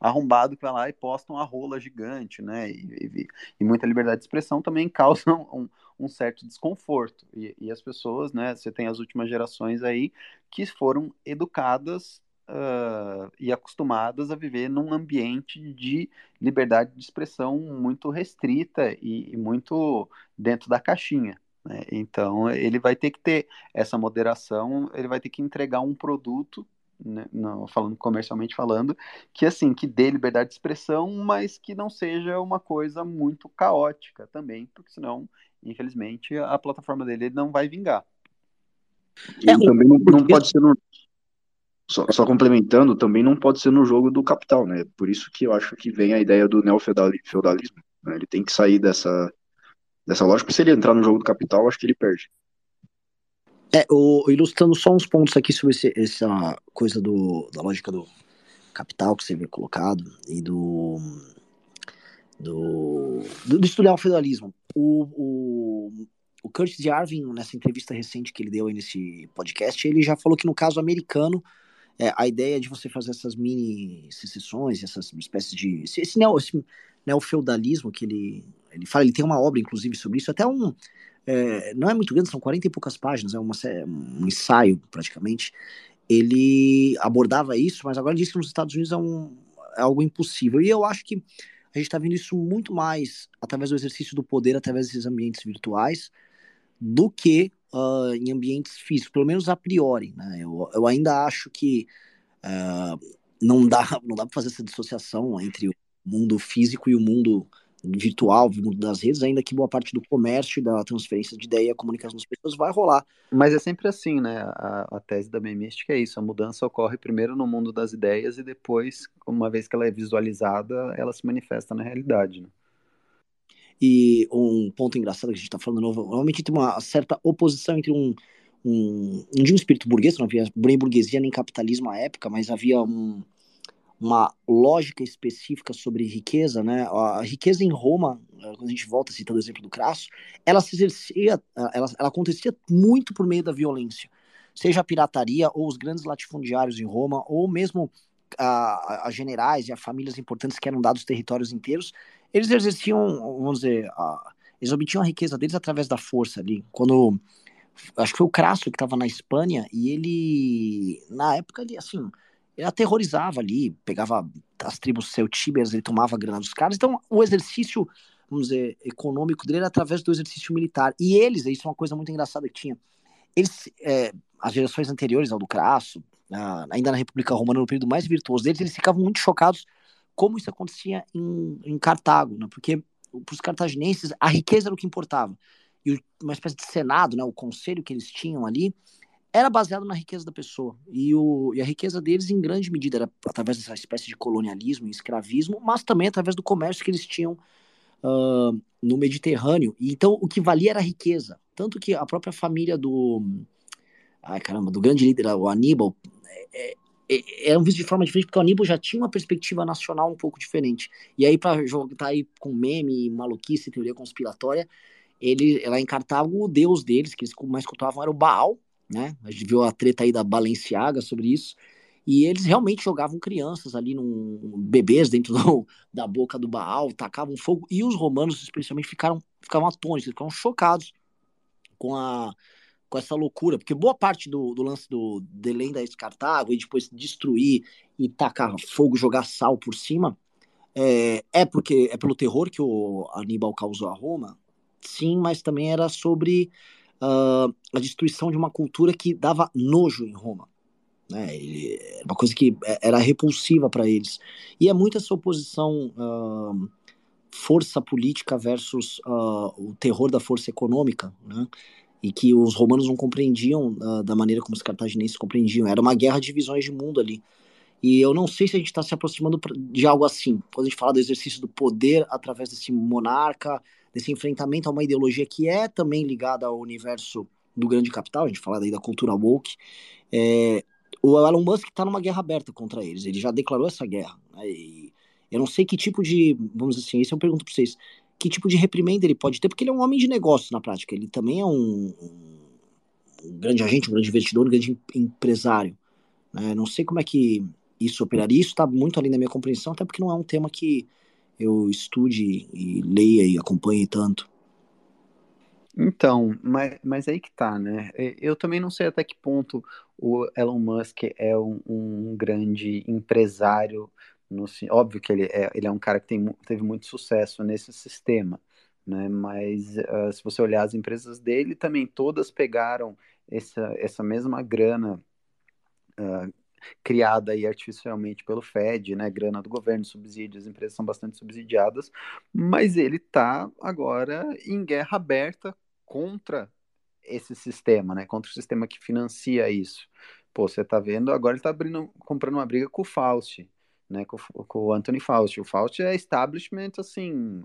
arrombado que vai lá e posta uma rola gigante, né? E, e, e muita liberdade de expressão também <laughs> causa um, um certo desconforto. E, e, as pessoas, né? Você tem as últimas gerações aí que foram educadas uh, e acostumadas a viver num ambiente de liberdade de expressão muito restrita e, e muito dentro da caixinha. Né? Então, ele vai ter que ter essa moderação, ele vai ter que entregar um produto né, não, falando comercialmente falando, que assim, que dê liberdade de expressão, mas que não seja uma coisa muito caótica também, porque senão, infelizmente, a plataforma dele não vai vingar. E é, também não, não pode ser só, só, complementando, também não pode ser no jogo do capital, né? Por isso que eu acho que vem a ideia do neofeudalismo. Né? Ele tem que sair dessa, dessa lógica, se ele entrar no jogo do capital, acho que ele perde. É, o, ilustrando só uns pontos aqui sobre esse, essa coisa do, da lógica do capital que você vê colocado e do do, do, do estudar o feudalismo. O, o, o Curtis Yarvin, nessa entrevista recente que ele deu aí nesse podcast, ele já falou que no caso americano é, a ideia de você fazer essas mini secessões, essas espécies de. Esse, esse, neo, esse neofeudalismo que ele, ele fala, ele tem uma obra, inclusive, sobre isso, até um. É, não é muito grande, são 40 e poucas páginas, é uma, um ensaio praticamente. Ele abordava isso, mas agora diz que nos Estados Unidos é, um, é algo impossível. E eu acho que a gente está vendo isso muito mais através do exercício do poder, através desses ambientes virtuais, do que uh, em ambientes físicos, pelo menos a priori. Né? Eu, eu ainda acho que uh, não dá, <laughs> não dá para fazer essa dissociação entre o mundo físico e o mundo virtual, o mundo das redes, ainda que boa parte do comércio, da transferência de ideia e comunicação das pessoas vai rolar. Mas é sempre assim, né? A, a tese da memística é isso: a mudança ocorre primeiro no mundo das ideias e depois, uma vez que ela é visualizada, ela se manifesta na realidade. Né? E um ponto engraçado que a gente está falando novo, normalmente tem uma certa oposição entre um, um, um um espírito burguês, não havia nem burguesia nem capitalismo à época, mas havia um, uma lógica específica sobre riqueza, né? A riqueza em Roma, eh, quando a gente volta citando o exemplo do Crasso, ela se exercia, eh, ela, ela acontecia muito por meio da violência, seja a pirataria ou os grandes latifundiários em Roma, ou mesmo a, a, generais e a famílias importantes que eram dados territórios inteiros, eles exerciam, vamos dizer, a, eles obtinham a riqueza deles através da força ali. Quando acho que foi o Crasso que estava na Espanha e ele na época ele assim ele aterrorizava ali, pegava as tribos celtíberas, ele tomava a grana dos caras. Então, o exercício, vamos dizer, econômico dele era através do exercício militar. E eles, isso é uma coisa muito engraçada que tinha. Eles, é, as gerações anteriores ao do Crasso, ainda na República Romana, no período mais virtuoso deles, eles ficavam muito chocados como isso acontecia em, em Cartago, né? porque para os cartaginenses a riqueza era o que importava. E uma espécie de senado, né, o conselho que eles tinham ali, era baseado na riqueza da pessoa. E, o, e a riqueza deles, em grande medida, era através dessa espécie de colonialismo e escravismo, mas também através do comércio que eles tinham uh, no Mediterrâneo. E, então, o que valia era a riqueza. Tanto que a própria família do. Ai, caramba, do grande líder, o Aníbal, é, é, é um visto de forma diferente, porque o Aníbal já tinha uma perspectiva nacional um pouco diferente. E aí, para jogar aí com meme, maluquice, teoria conspiratória, ele, lá em Cartago, o deus deles, que eles mais cultuavam, era o Baal, né? A gente viu a treta aí da Balenciaga sobre isso. E eles realmente jogavam crianças ali, num, bebês dentro do, da boca do Baal, tacavam fogo. E os romanos, especialmente, ficaram, ficaram atônitos, ficaram chocados com, a, com essa loucura. Porque boa parte do, do lance do Delém da Cartago e depois destruir e tacar fogo, jogar sal por cima, é, é porque é pelo terror que o Aníbal causou a Roma, sim, mas também era sobre uh, a destruição de uma cultura que dava nojo em Roma. Né? Ele, uma coisa que é, era repulsiva para eles. E é muito essa oposição uh, força política versus uh, o terror da força econômica, né? E que os romanos não compreendiam uh, da maneira como os cartagineses compreendiam. Era uma guerra de visões de mundo ali. E eu não sei se a gente está se aproximando de algo assim. Quando a gente fala do exercício do poder através desse monarca, desse enfrentamento a uma ideologia que é também ligada ao universo do grande capital, a gente fala daí da cultura woke, é, o Elon Musk está numa guerra aberta contra eles, ele já declarou essa guerra. Né, eu não sei que tipo de, vamos dizer assim, isso eu pergunto para vocês, que tipo de reprimenda ele pode ter, porque ele é um homem de negócio na prática, ele também é um, um, grande agente, um grande investidor, um grande empresário. Né? Não sei como é que isso operaria, isso está muito além da minha compreensão, até porque não é um tema que eu estude e leia e acompanhe tanto. Então, mas, mas aí que tá, né? Eu também não sei até que ponto o Elon Musk é um, um grande empresário. No, óbvio que ele é, ele é um cara que tem, teve muito sucesso nesse sistema, né? Mas uh, se você olhar as empresas dele, também todas pegaram essa, essa mesma grana uh, criada aí artificialmente pelo Fed, né, grana do governo, subsídios, as empresas são bastante subsidiadas, mas ele está agora em guerra aberta contra esse sistema, né, contra o sistema que financia isso. Pô, você está vendo, agora ele está comprando uma briga com o Fauci, né, com, com o Anthony Fauci. O Fauci é establishment, assim,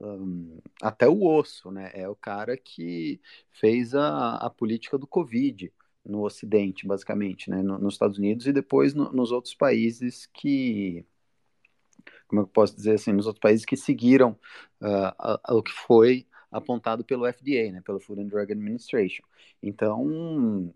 um, até o osso, né? É o cara que fez a, a política do Covid no Ocidente, basicamente, né? No, nos Estados Unidos e depois no, nos outros países que, como eu posso dizer assim, nos outros países que seguiram uh, o que foi apontado pelo FDA, né? Pelo Food and Drug Administration. Então,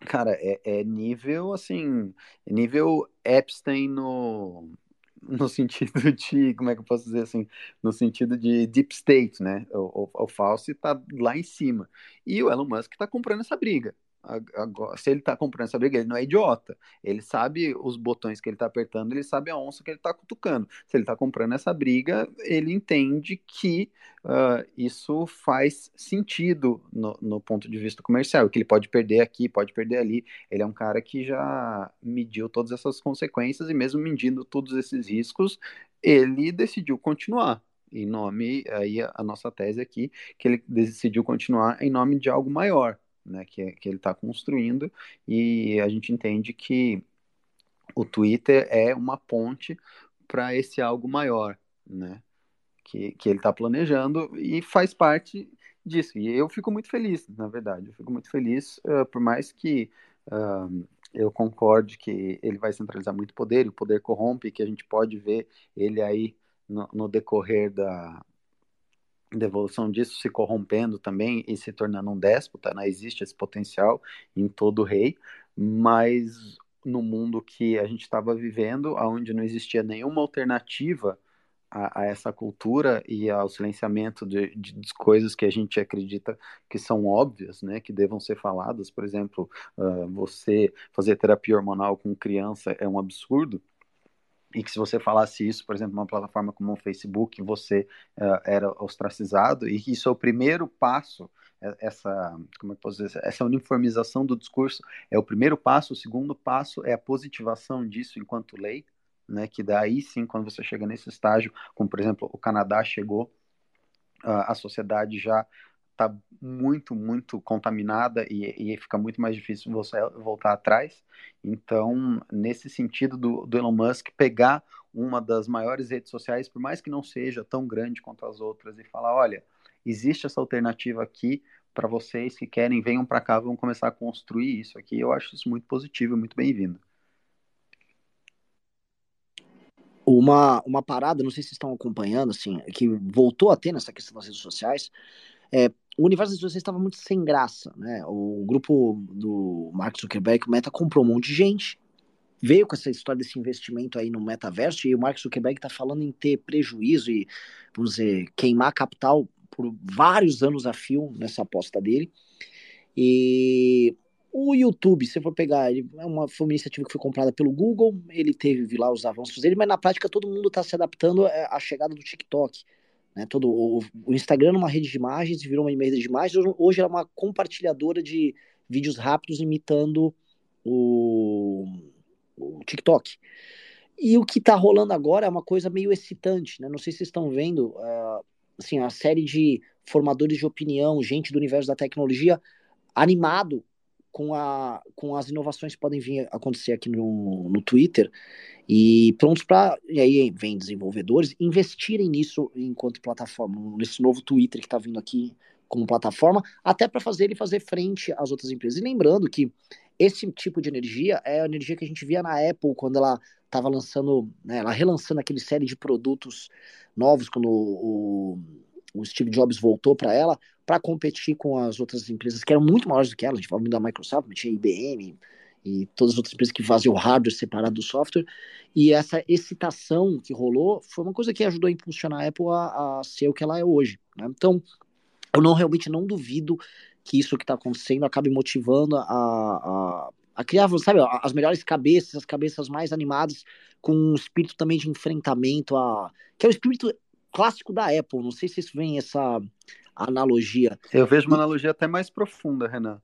cara, é, é nível assim, é nível Epstein no <laughs> no sentido de, como é que eu posso dizer assim, no sentido de deep state, né? O, o, o Fauci está lá em cima. E o Elon Musk está comprando essa briga. Agora, se ele está comprando essa briga, ele não é idiota. Ele sabe os botões que ele está apertando, ele sabe a onça que ele está cutucando. Se ele está comprando essa briga, ele entende que uh, isso faz sentido no, no, ponto de vista comercial, que ele pode perder aqui, pode perder ali. Ele é um cara que já mediu todas essas consequências e mesmo medindo todos esses riscos, ele decidiu continuar em nome, aí a, a nossa tese aqui, que ele decidiu continuar em nome de algo maior, né, que, que ele está construindo, e a gente entende que o Twitter é uma ponte para esse algo maior, né, que, que ele está planejando e faz parte disso. E eu fico muito feliz, na verdade, eu fico muito feliz, uh, por mais que uh, eu concorde que ele vai centralizar muito poder, o poder corrompe, que a gente pode ver ele aí no, no decorrer da, devolução disso se corrompendo também e se tornando um déspota, né? existe esse potencial em todo rei, mas no mundo que a gente estava vivendo, onde não existia nenhuma alternativa a, a, essa cultura e ao silenciamento de, de, de, coisas que a gente acredita que são óbvias, né, que devam ser faladas, por exemplo, uh, você fazer terapia hormonal com criança é um absurdo, e que se você falasse isso, por exemplo, numa plataforma como o Facebook, você uh, era ostracizado, e que isso é o primeiro passo, é, essa, como é que posso dizer, essa uniformização do discurso é o primeiro passo, o segundo passo é a positivação disso enquanto lei, né, que daí sim, quando você chega nesse estágio, como por exemplo o Canadá chegou, uh, a sociedade já está muito, muito contaminada e, e, fica muito mais difícil você voltar atrás. Então, nesse sentido do, do, Elon Musk pegar uma das maiores redes sociais, por mais que não seja tão grande quanto as outras, e falar, olha, existe essa alternativa aqui para vocês que querem, venham para cá, vão começar a construir isso aqui. Eu acho isso muito positivo, muito bem-vindo. Uma, uma parada, não sei se vocês estão acompanhando, assim, que voltou a ter nessa questão das redes sociais, é, o universo das estava muito sem graça, né? O grupo do Mark Zuckerberg, o Meta, comprou um monte de gente, veio com essa história desse investimento aí no metaverso, e o Mark Zuckerberg está falando em ter prejuízo e, vamos dizer, queimar capital por vários anos a fio nessa aposta dele. E o YouTube, se for pegar, ele é uma, foi uma iniciativa que foi comprada pelo Google, ele teve lá os avanços dele, mas na prática todo mundo está se adaptando à chegada do TikTok. Né? Todo, o, o Instagram é uma rede de imagens, virou uma rede de imagens, hoje é uma compartilhadora de vídeos rápidos imitando o, o TikTok. E o que está rolando agora é uma coisa meio excitante, né? Não sei se vocês estão vendo, uh, assim, a série de formadores de opinião, gente do universo da tecnologia, animado com, a, com as inovações que podem vir acontecer aqui no, no Twitter e prontos para. E aí vem desenvolvedores investirem nisso enquanto plataforma, nesse novo Twitter que está vindo aqui como plataforma, até para fazer ele fazer frente às outras empresas. E lembrando que esse tipo de energia é a energia que a gente via na Apple quando ela estava lançando, né, ela relançando aquele série de produtos novos quando o, o Steve Jobs voltou para ela para competir com as outras empresas que eram muito maiores do que ela. A gente falando da Microsoft, tinha IBM e todas as outras empresas que faziam o hardware separado do software. E essa excitação que rolou foi uma coisa que ajudou a impulsionar a Apple a, a ser o que ela é hoje. Né? Então, eu não realmente não duvido que isso que está acontecendo acabe motivando a, a, a, criar, sabe, as melhores cabeças, as cabeças mais animadas, com um espírito também de enfrentamento, a, que é o espírito clássico da Apple. Não sei se isso vem essa analogia. Eu vejo uma analogia até mais profunda, Renan.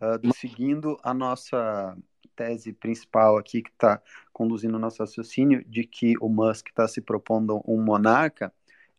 Uh, seguindo a nossa tese principal aqui, que está conduzindo o nosso raciocínio, de que o Musk está se propondo um monarca,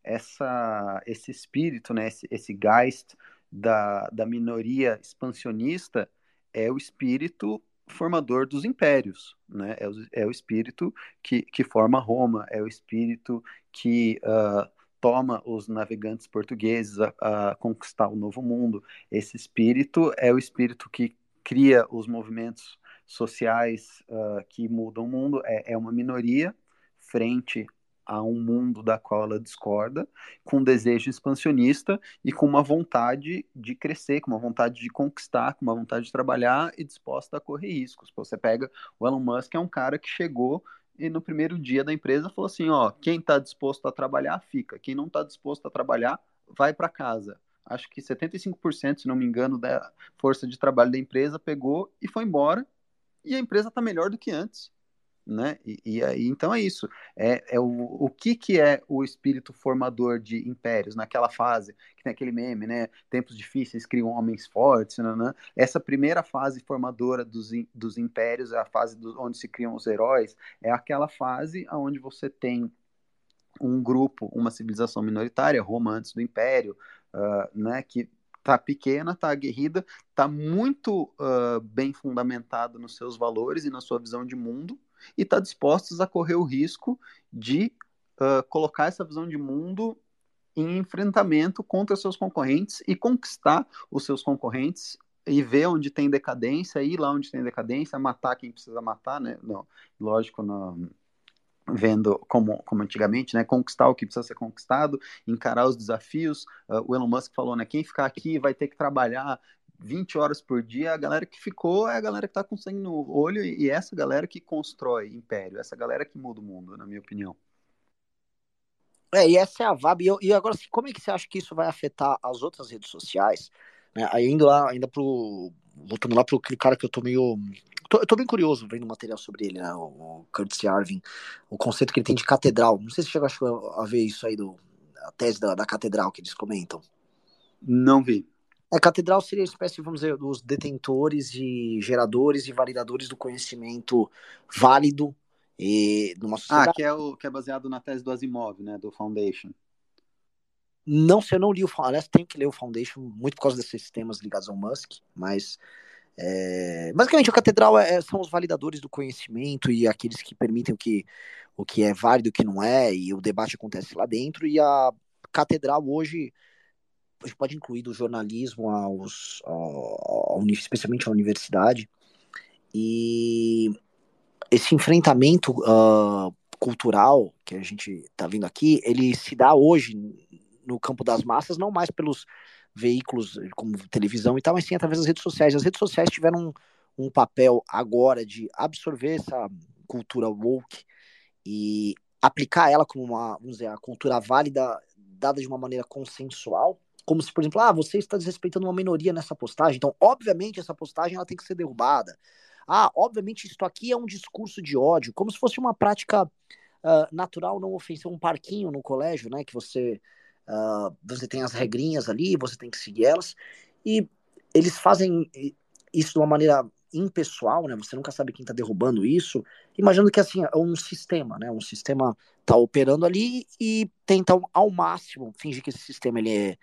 essa, esse espírito, né, esse, esse Geist da, da minoria expansionista é o espírito formador dos impérios, né? É o, é o espírito que, que forma Roma, é o espírito que uh, toma os navegantes portugueses a, a, conquistar o novo mundo. Esse espírito é o espírito que cria os movimentos sociais uh, que mudam o mundo. É, é uma minoria frente a um mundo da qual ela discorda, com um desejo expansionista e com uma vontade de crescer, com uma vontade de conquistar, com uma vontade de trabalhar e disposta a correr riscos. Você pega o Elon Musk, é um cara que chegou e no primeiro dia da empresa falou assim: ó, quem está disposto a trabalhar, fica. Quem não está disposto a trabalhar, vai para casa. Acho que 75%, se não me engano, da força de trabalho da empresa pegou e foi embora. E a empresa está melhor do que antes né? E, e, aí, então é isso. É, é o, o que, que é o espírito formador de impérios naquela fase, que tem aquele meme, né? Tempos difíceis criam homens fortes, né, né? Essa primeira fase formadora dos, dos impérios é a fase do, onde se criam os heróis, é aquela fase onde você tem um grupo, uma civilização minoritária, Roma antes do Império, uh, né? Que tá pequena, tá aguerrida, tá muito uh, bem fundamentado nos seus valores e na sua visão de mundo, e está dispostos a correr o risco de uh, colocar essa visão de mundo em enfrentamento contra seus concorrentes e conquistar os seus concorrentes e ver onde tem decadência, ir lá onde tem decadência, matar quem precisa matar, né? Lógico, não, vendo como, como antigamente, né, conquistar o que precisa ser conquistado, encarar os desafios. Uh, o Elon Musk falou, né, quem ficar aqui vai ter que trabalhar 20 horas por dia, a galera que ficou é a galera que está com sangue no olho e essa galera que constrói império, essa galera que muda o mundo, na minha opinião. É, e essa é a VAB. E, e agora, assim, como é que você acha que isso vai afetar as outras redes sociais? Né? Aí indo lá, ainda pro. Voltando lá pro aquele cara que eu tô meio. Tô, eu tô bem curioso vendo material sobre ele, né? O, o Curtis Arvin, o conceito que ele tem de catedral. Não sei se você chegou a ver isso aí, do, a tese da, da catedral que eles comentam. Não vi. A catedral seria a espécie, vamos dizer, dos detentores e geradores e validadores do conhecimento válido e numa ah, sociedade. Ah, que é, o, que é baseado na tese do Asimov, né, do Foundation. Não sei, eu não li o Aliás, tenho que ler o Foundation, muito por causa desses temas ligados ao Musk, mas é, basicamente a catedral é, são os validadores do conhecimento e aqueles que permitem o que, o que é válido e o que não é, e o debate acontece lá dentro, e a catedral hoje a gente pode incluir do jornalismo aos, ao, ao, especialmente à universidade, e esse enfrentamento uh, cultural que a gente está vendo aqui, ele se dá hoje no campo das massas, não mais pelos veículos como televisão e tal, mas sim através das redes sociais. As redes sociais tiveram um, um papel agora de absorver essa cultura woke e aplicar ela como uma, vamos dizer, a cultura válida dada de uma maneira consensual como se, por exemplo, ah, você está desrespeitando uma minoria nessa postagem, então, obviamente, essa postagem ela tem que ser derrubada. Ah, obviamente, isso aqui é um discurso de ódio, como se fosse uma prática uh, natural, não ofensiva, um parquinho no colégio, né, que você, uh, você tem as regrinhas ali, você tem que seguir elas, e eles fazem isso de uma maneira impessoal, né? Você nunca sabe quem está derrubando isso. Imaginando que assim é um sistema, né? Um sistema está operando ali e tenta ao máximo fingir que esse sistema ele é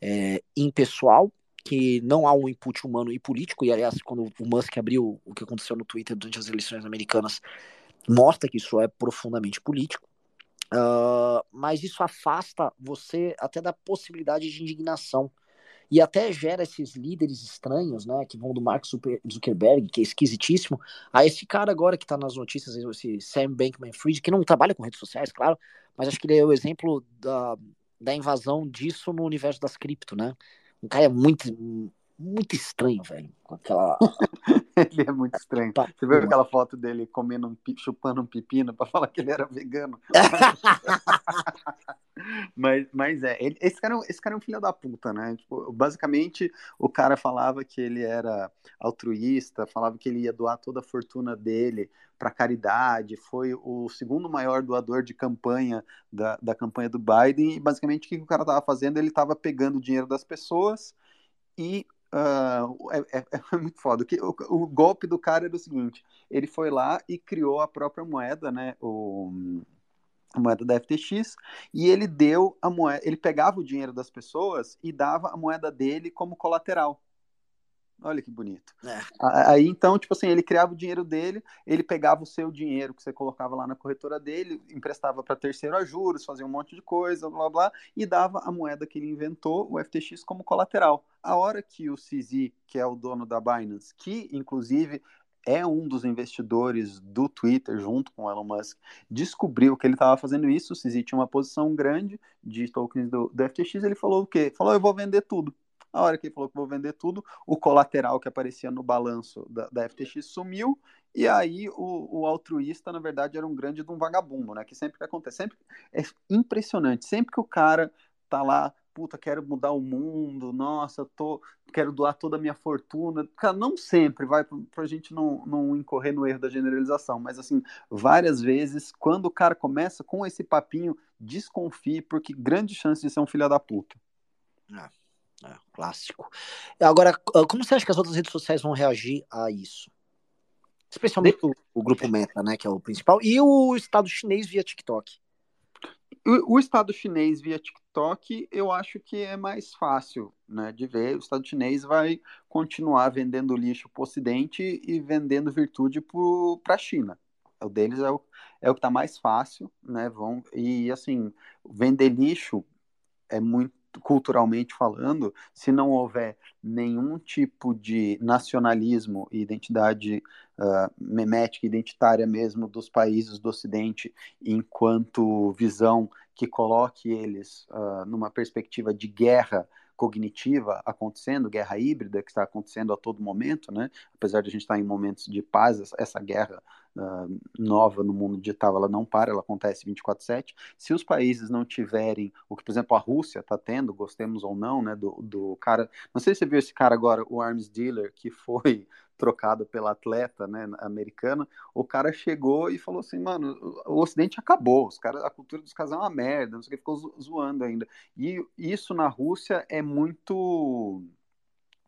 é, impessoal, que não há um input humano e político, e aliás, quando o Musk abriu o que aconteceu no Twitter durante as eleições americanas, mostra que isso é profundamente político. Uh, mas isso afasta você até da possibilidade de indignação e até gera esses líderes estranhos, né, que vão do Mark Zuckerberg, que é esquisitíssimo, a esse cara agora que está nas notícias, esse Sam Bankman-Fried, que não trabalha com redes sociais, claro, mas acho que ele é o exemplo da, da invasão disso no universo das cripto, né? Um cara muito, muito estranho, velho. Com aquela. <laughs> <laughs> ele é muito estranho. Você viu aquela foto dele comendo um, chupando um pepino para <laughs> falar que ele era vegano? <laughs> mas, mas é, ele, esse, cara, é esse cara é um filho da puta, né? Tipo, basicamente, o cara falava que ele era altruísta, falava que ele ia doar toda a fortuna dele para caridade, foi o segundo maior doador de campanha da, da campanha do Biden, e basicamente o que o cara estava fazendo? Ele estava pegando o dinheiro das pessoas e Uh, é, é, <laughs> é, muito foda. O, o, golpe do cara era o seguinte: ele foi lá e criou a própria moeda, né? O, a moeda da FTX, e ele deu a moeda, ele pegava o dinheiro das pessoas e dava a moeda dele como colateral. Olha que bonito. É. Aí então, tipo assim, ele criava o dinheiro dele, ele pegava o seu dinheiro que você colocava lá na corretora dele, emprestava para terceiro a juros, fazia um monte de coisa, blá blá, e dava a moeda que ele inventou, o FTX, como colateral. A hora que o CZ, que é o dono da Binance, que inclusive é um dos investidores do Twitter, junto com o Elon Musk, descobriu que ele estava fazendo isso, o CZ tinha uma posição grande de tokens do, do FTX, ele falou o quê? Falou, eu vou vender tudo. A hora que ele falou que vou vender tudo, o colateral que aparecia no balanço da, da FTX sumiu, e aí o, o, altruísta, na verdade, era um grande de um vagabundo, né? Que sempre que acontece, sempre é impressionante, sempre que o cara tá lá, puta, quero mudar o mundo, nossa, tô, quero doar toda a minha fortuna. Cara, não sempre, vai, pra gente não, não incorrer no erro da generalização, mas assim, várias vezes, quando o cara começa com esse papinho, desconfie, porque grande chance de ser um filho da puta. É. É, clássico. Agora, ah, como você acha que as outras redes sociais vão reagir a isso? Especialmente o, o, grupo Meta, né, que é o principal, e o Estado chinês via TikTok. O, o, Estado chinês via TikTok, eu acho que é mais fácil né, de ver. O Estado chinês vai continuar vendendo lixo para o Ocidente e vendendo virtude para a China. O deles é o, é o que está mais fácil, né? Vão, e assim, vender lixo é muito culturalmente falando, se não houver nenhum tipo de nacionalismo e identidade uh, memética, identitária mesmo dos países do Ocidente, enquanto visão que coloque eles uh, numa perspectiva de guerra cognitiva acontecendo, guerra híbrida que está acontecendo a todo momento, né? Apesar de a gente estar em momentos de paz, essa guerra uh, nova no mundo digital, ela não para, ela acontece 24/7. Se os países não tiverem o que, por exemplo, a Rússia está tendo, gostemos ou não, né? Do, do cara, não sei se você viu esse cara agora, o arms dealer que foi trocado pela atleta né, americana, o cara chegou e falou assim, mano, o Ocidente acabou, os caras, a cultura dos caras é uma merda, não sei o que, ficou zoando ainda. E isso na Rússia é muito.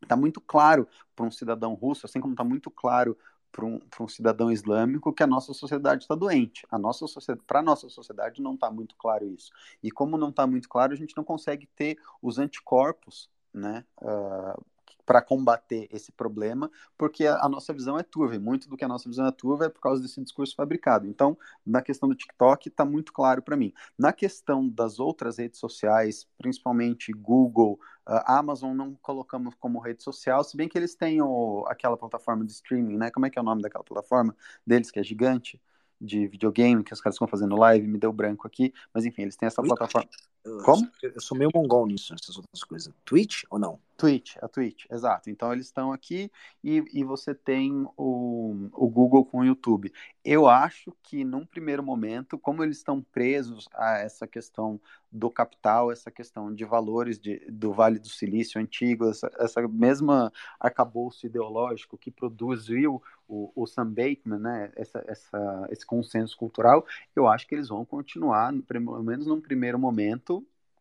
Tá muito claro para um cidadão russo, assim como tá muito claro para um, um cidadão islâmico que a nossa sociedade está doente. A nossa para a nossa sociedade não está muito claro isso. E como não está muito claro, a gente não consegue ter os anticorpos né, uh, para combater esse problema, porque a, a, nossa visão é turva, e muito do que a nossa visão é turva é por causa desse discurso fabricado. Então, na questão do TikTok, está muito claro para mim. Na questão das outras redes sociais, principalmente Google, uh, Amazon, não colocamos como rede social, se bem que eles têm o, aquela plataforma de streaming, né? Como é que é o nome daquela plataforma deles, que é gigante? de videogame que os caras ficam fazendo live, me deu branco aqui, mas enfim, eles têm essa plataforma. Eu, Como? Eu sou meio mongol nisso, essas outras coisas. Twitch ou não? Twitch, a Twitch, exato. Então eles estão aqui e, e você tem o, o Google com o YouTube. Eu acho que num primeiro momento, como eles estão presos a essa questão do capital, essa questão de valores de, do Vale do Silício antigo, essa, essa mesma arcabouço ideológico que produziu o, o Sam Bateman, né, essa, essa, esse consenso cultural, eu acho que eles vão continuar, pelo menos num primeiro momento,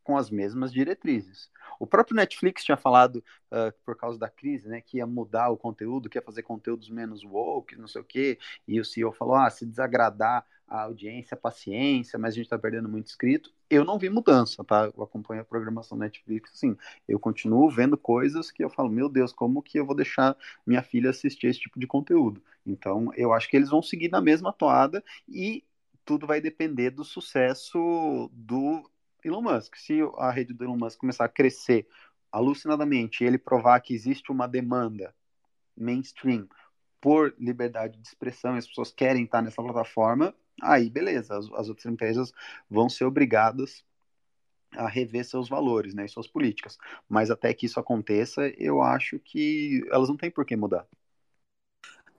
com as mesmas diretrizes. O próprio Netflix tinha falado, uh, por causa da crise, né, que ia mudar o conteúdo, que ia fazer conteúdos menos woke, não sei o quê, e o CEO falou, ah, se desagradar a audiência, a paciência, mas a gente está perdendo muito inscrito. Eu não vi mudança, tá? Eu acompanho a programação Netflix, assim, eu continuo vendo coisas que eu falo, meu Deus, como que eu vou deixar minha filha assistir esse tipo de conteúdo? Então, eu acho que eles vão seguir na mesma toada e tudo vai depender do sucesso do Elon Musk. Se a rede do Elon Musk começar a crescer alucinadamente e ele provar que existe uma demanda mainstream por liberdade de expressão e as pessoas querem estar nessa plataforma, aí beleza, as, as outras empresas vão ser obrigadas a rever seus valores, né, e suas políticas. Mas até que isso aconteça, eu acho que elas não têm por que mudar.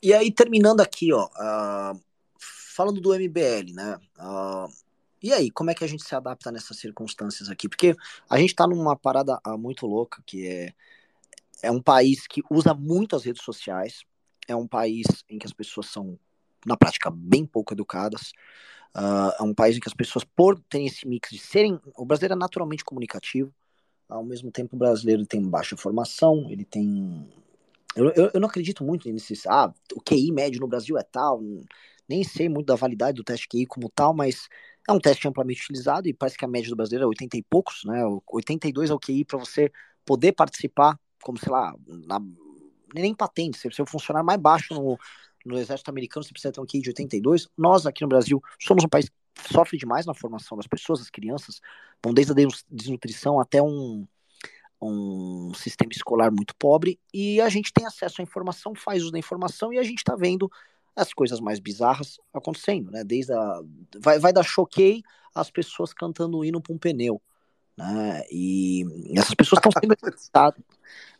E aí, terminando aqui, ó, uh, falando do MBL, né, uh, e aí, como é que a gente se adapta nessas circunstâncias aqui? Porque a gente tá numa parada uh, muito louca, que é, é um país que usa muito as redes sociais, é um país em que as pessoas são na prática, bem pouco educadas. Uh, é um país em que as pessoas, por terem esse mix de serem. O brasileiro é naturalmente comunicativo, ao mesmo tempo o brasileiro tem baixa formação, ele tem. Eu, eu, eu não acredito muito nesses. Ah, o QI médio no Brasil é tal, nem sei muito da validade do teste QI como tal, mas é um teste amplamente utilizado e parece que a média do brasileiro é 80 e poucos, né? 82 é o QI para você poder participar, como sei lá, na, nem patente, você o funcionário mais baixo no, no exército americano você precisa ter um QI de 82. Nós aqui no Brasil somos um país que sofre demais na formação das pessoas, das crianças, vão desde a desnutrição até um, um sistema escolar muito pobre, e a gente tem acesso à informação, faz uso da informação, e a gente está vendo as coisas mais bizarras acontecendo, né? Desde a. Vai, vai dar choquei as pessoas cantando o hino para um pneu. Né? E essas pessoas estão sendo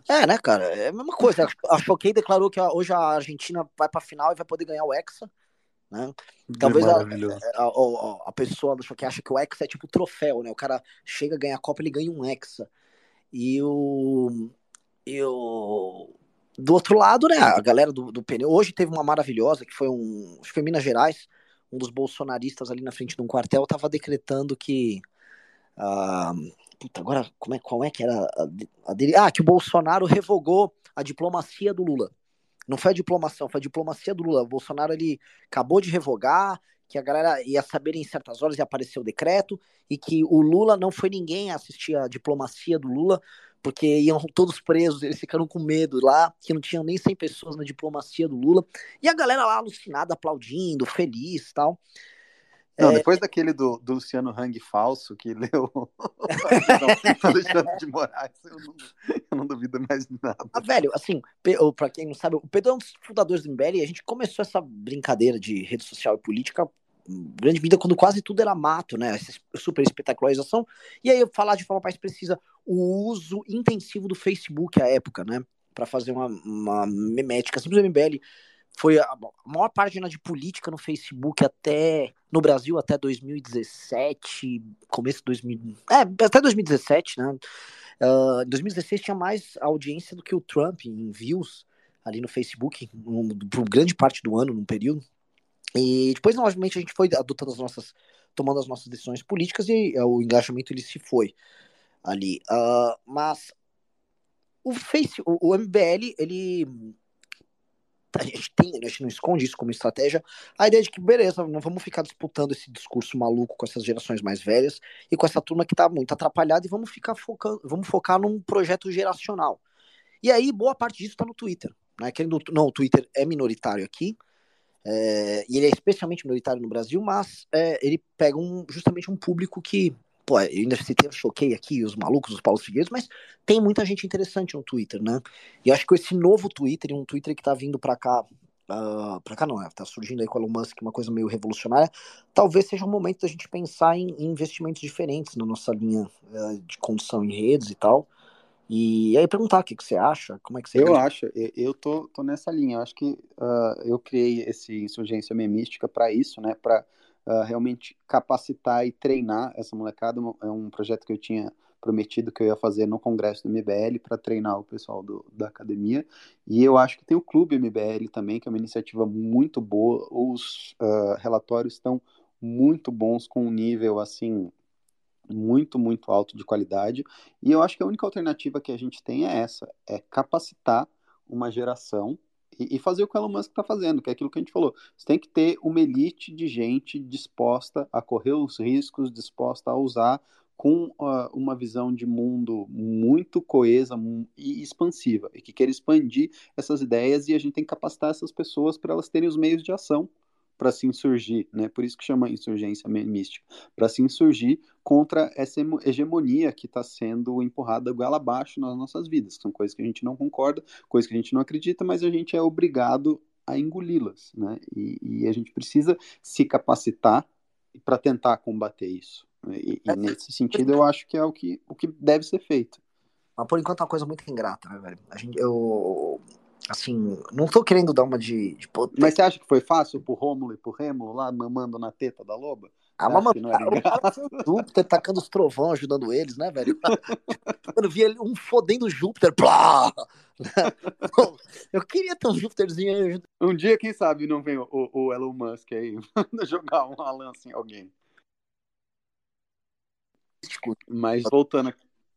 É, né, cara? É a mesma coisa. A Choquei declarou que hoje a Argentina vai pra final e vai poder ganhar o Hexa. Né? Talvez a, a, a, a, pessoa do Choquei acha que o Hexa é tipo troféu, né? O cara chega, ganha a Copa, ele ganha um Hexa. E o. E o. Do outro lado, né? A galera do, do pneu. Hoje teve uma maravilhosa, que foi um. Acho que foi em Minas Gerais. Um dos bolsonaristas ali na frente de um quartel tava decretando que. Uh, Puta, agora, como é, qual é que era a, a dele? Ah, que o Bolsonaro revogou a diplomacia do Lula. Não foi a diplomação, foi a diplomacia do Lula. O Bolsonaro ele acabou de revogar, que a galera ia saber em certas horas e apareceu o decreto, e que o Lula não foi ninguém a assistir a diplomacia do Lula, porque iam todos presos, eles ficaram com medo lá, que não tinham nem 100 pessoas na diplomacia do Lula. E a galera lá alucinada, aplaudindo, feliz tal. Não, é... depois daquele do, do, Luciano Hang falso que leu <laughs> Alexandre de Moraes, eu não, eu não, duvido mais nada. Ah, velho, assim, pra quem não sabe, o Pedro é um dos fundadores do MBL e a gente começou essa brincadeira de rede social e política grande medida quando quase tudo era mato, né? Essa super espetacularização. E aí, falar de forma mais precisa, o uso intensivo do Facebook à época, né? Para fazer uma, uma memética. Simples MBL foi a, maior página de política no Facebook até no Brasil até 2017, começo de 2000, é, até 2017, né? Uh, 2016 tinha mais audiência do que o Trump em views ali no Facebook, um, por grande parte do ano, num período. E depois, novamente, a gente foi adotando as nossas, tomando as nossas decisões políticas e uh, o engajamento ele se foi ali. Uh, mas o Face, o, o MBL, ele a gente tem, a gente não esconde isso como estratégia, a ideia de que, beleza, não vamos ficar disputando esse discurso maluco com essas gerações mais velhas e com essa turma que tá muito atrapalhada e vamos ficar focando, vamos focar num projeto geracional. E aí, boa parte disso tá no Twitter, né? Querendo, não, o Twitter é minoritário aqui, é, e ele é especialmente minoritário no Brasil, mas é, ele pega um, justamente um público que pô, eu ainda citei, eu choquei aqui os malucos, os Paulo Figueiredo, mas tem muita gente interessante no Twitter, né? E acho que esse novo Twitter, um Twitter que tá vindo para cá, uh, pra cá não, é, tá surgindo aí com o Elon Musk, uma coisa meio revolucionária, talvez seja um momento da gente pensar em, em investimentos diferentes na nossa linha uh, de condução em redes e tal. E aí perguntar o que, que você acha, como é que você... Eu acho, eu, eu tô, tô nessa linha, eu acho que uh, eu criei esse Insurgência Memística para isso, né, para uh, realmente capacitar e treinar essa molecada. É um projeto que eu tinha prometido que eu ia fazer no congresso do MBL para treinar o pessoal do, da academia. E eu acho que tem o Clube MBL também, que é uma iniciativa muito boa. Os uh, relatórios estão muito bons, com um nível assim muito, muito alto de qualidade. E eu acho que a única alternativa que a gente tem é essa: é capacitar uma geração e, fazer o que o Elon Musk está fazendo, que é aquilo que a gente falou. Você tem que ter uma elite de gente disposta a correr os riscos, disposta a usar com uh, uma visão de mundo muito coesa e expansiva, e que queira expandir essas ideias, e a gente tem que capacitar essas pessoas para elas terem os meios de ação para se insurgir, né? Por isso que chama insurgência mística, para se insurgir contra essa hegemonia que está sendo empurrada goela abaixo nas nossas vidas. São coisas que a gente não concorda, coisas que a gente não acredita, mas a gente é obrigado a engoli-las, né? E, e a gente precisa se capacitar para tentar combater isso. Né? E, e, nesse sentido, eu acho que é o que, o que deve ser feito. Mas por enquanto é uma coisa muito ingrata, né, velho? A gente, eu, assim, não tô querendo dar uma de. de Mas você acha que foi fácil pro Rômulo e pro Rêmulo lá mamando na teta da loba? Ah, mano, o <laughs> Júpiter tacando os trovão, ajudando eles, né, velho? <laughs> Quando vi ele um fodendo Júpiter, plá! <laughs> Eu queria ter um Júpiterzinho aí. Um dia, quem sabe, não vem o, o Elon Musk aí jogar uma lança em alguém. Mas voltando,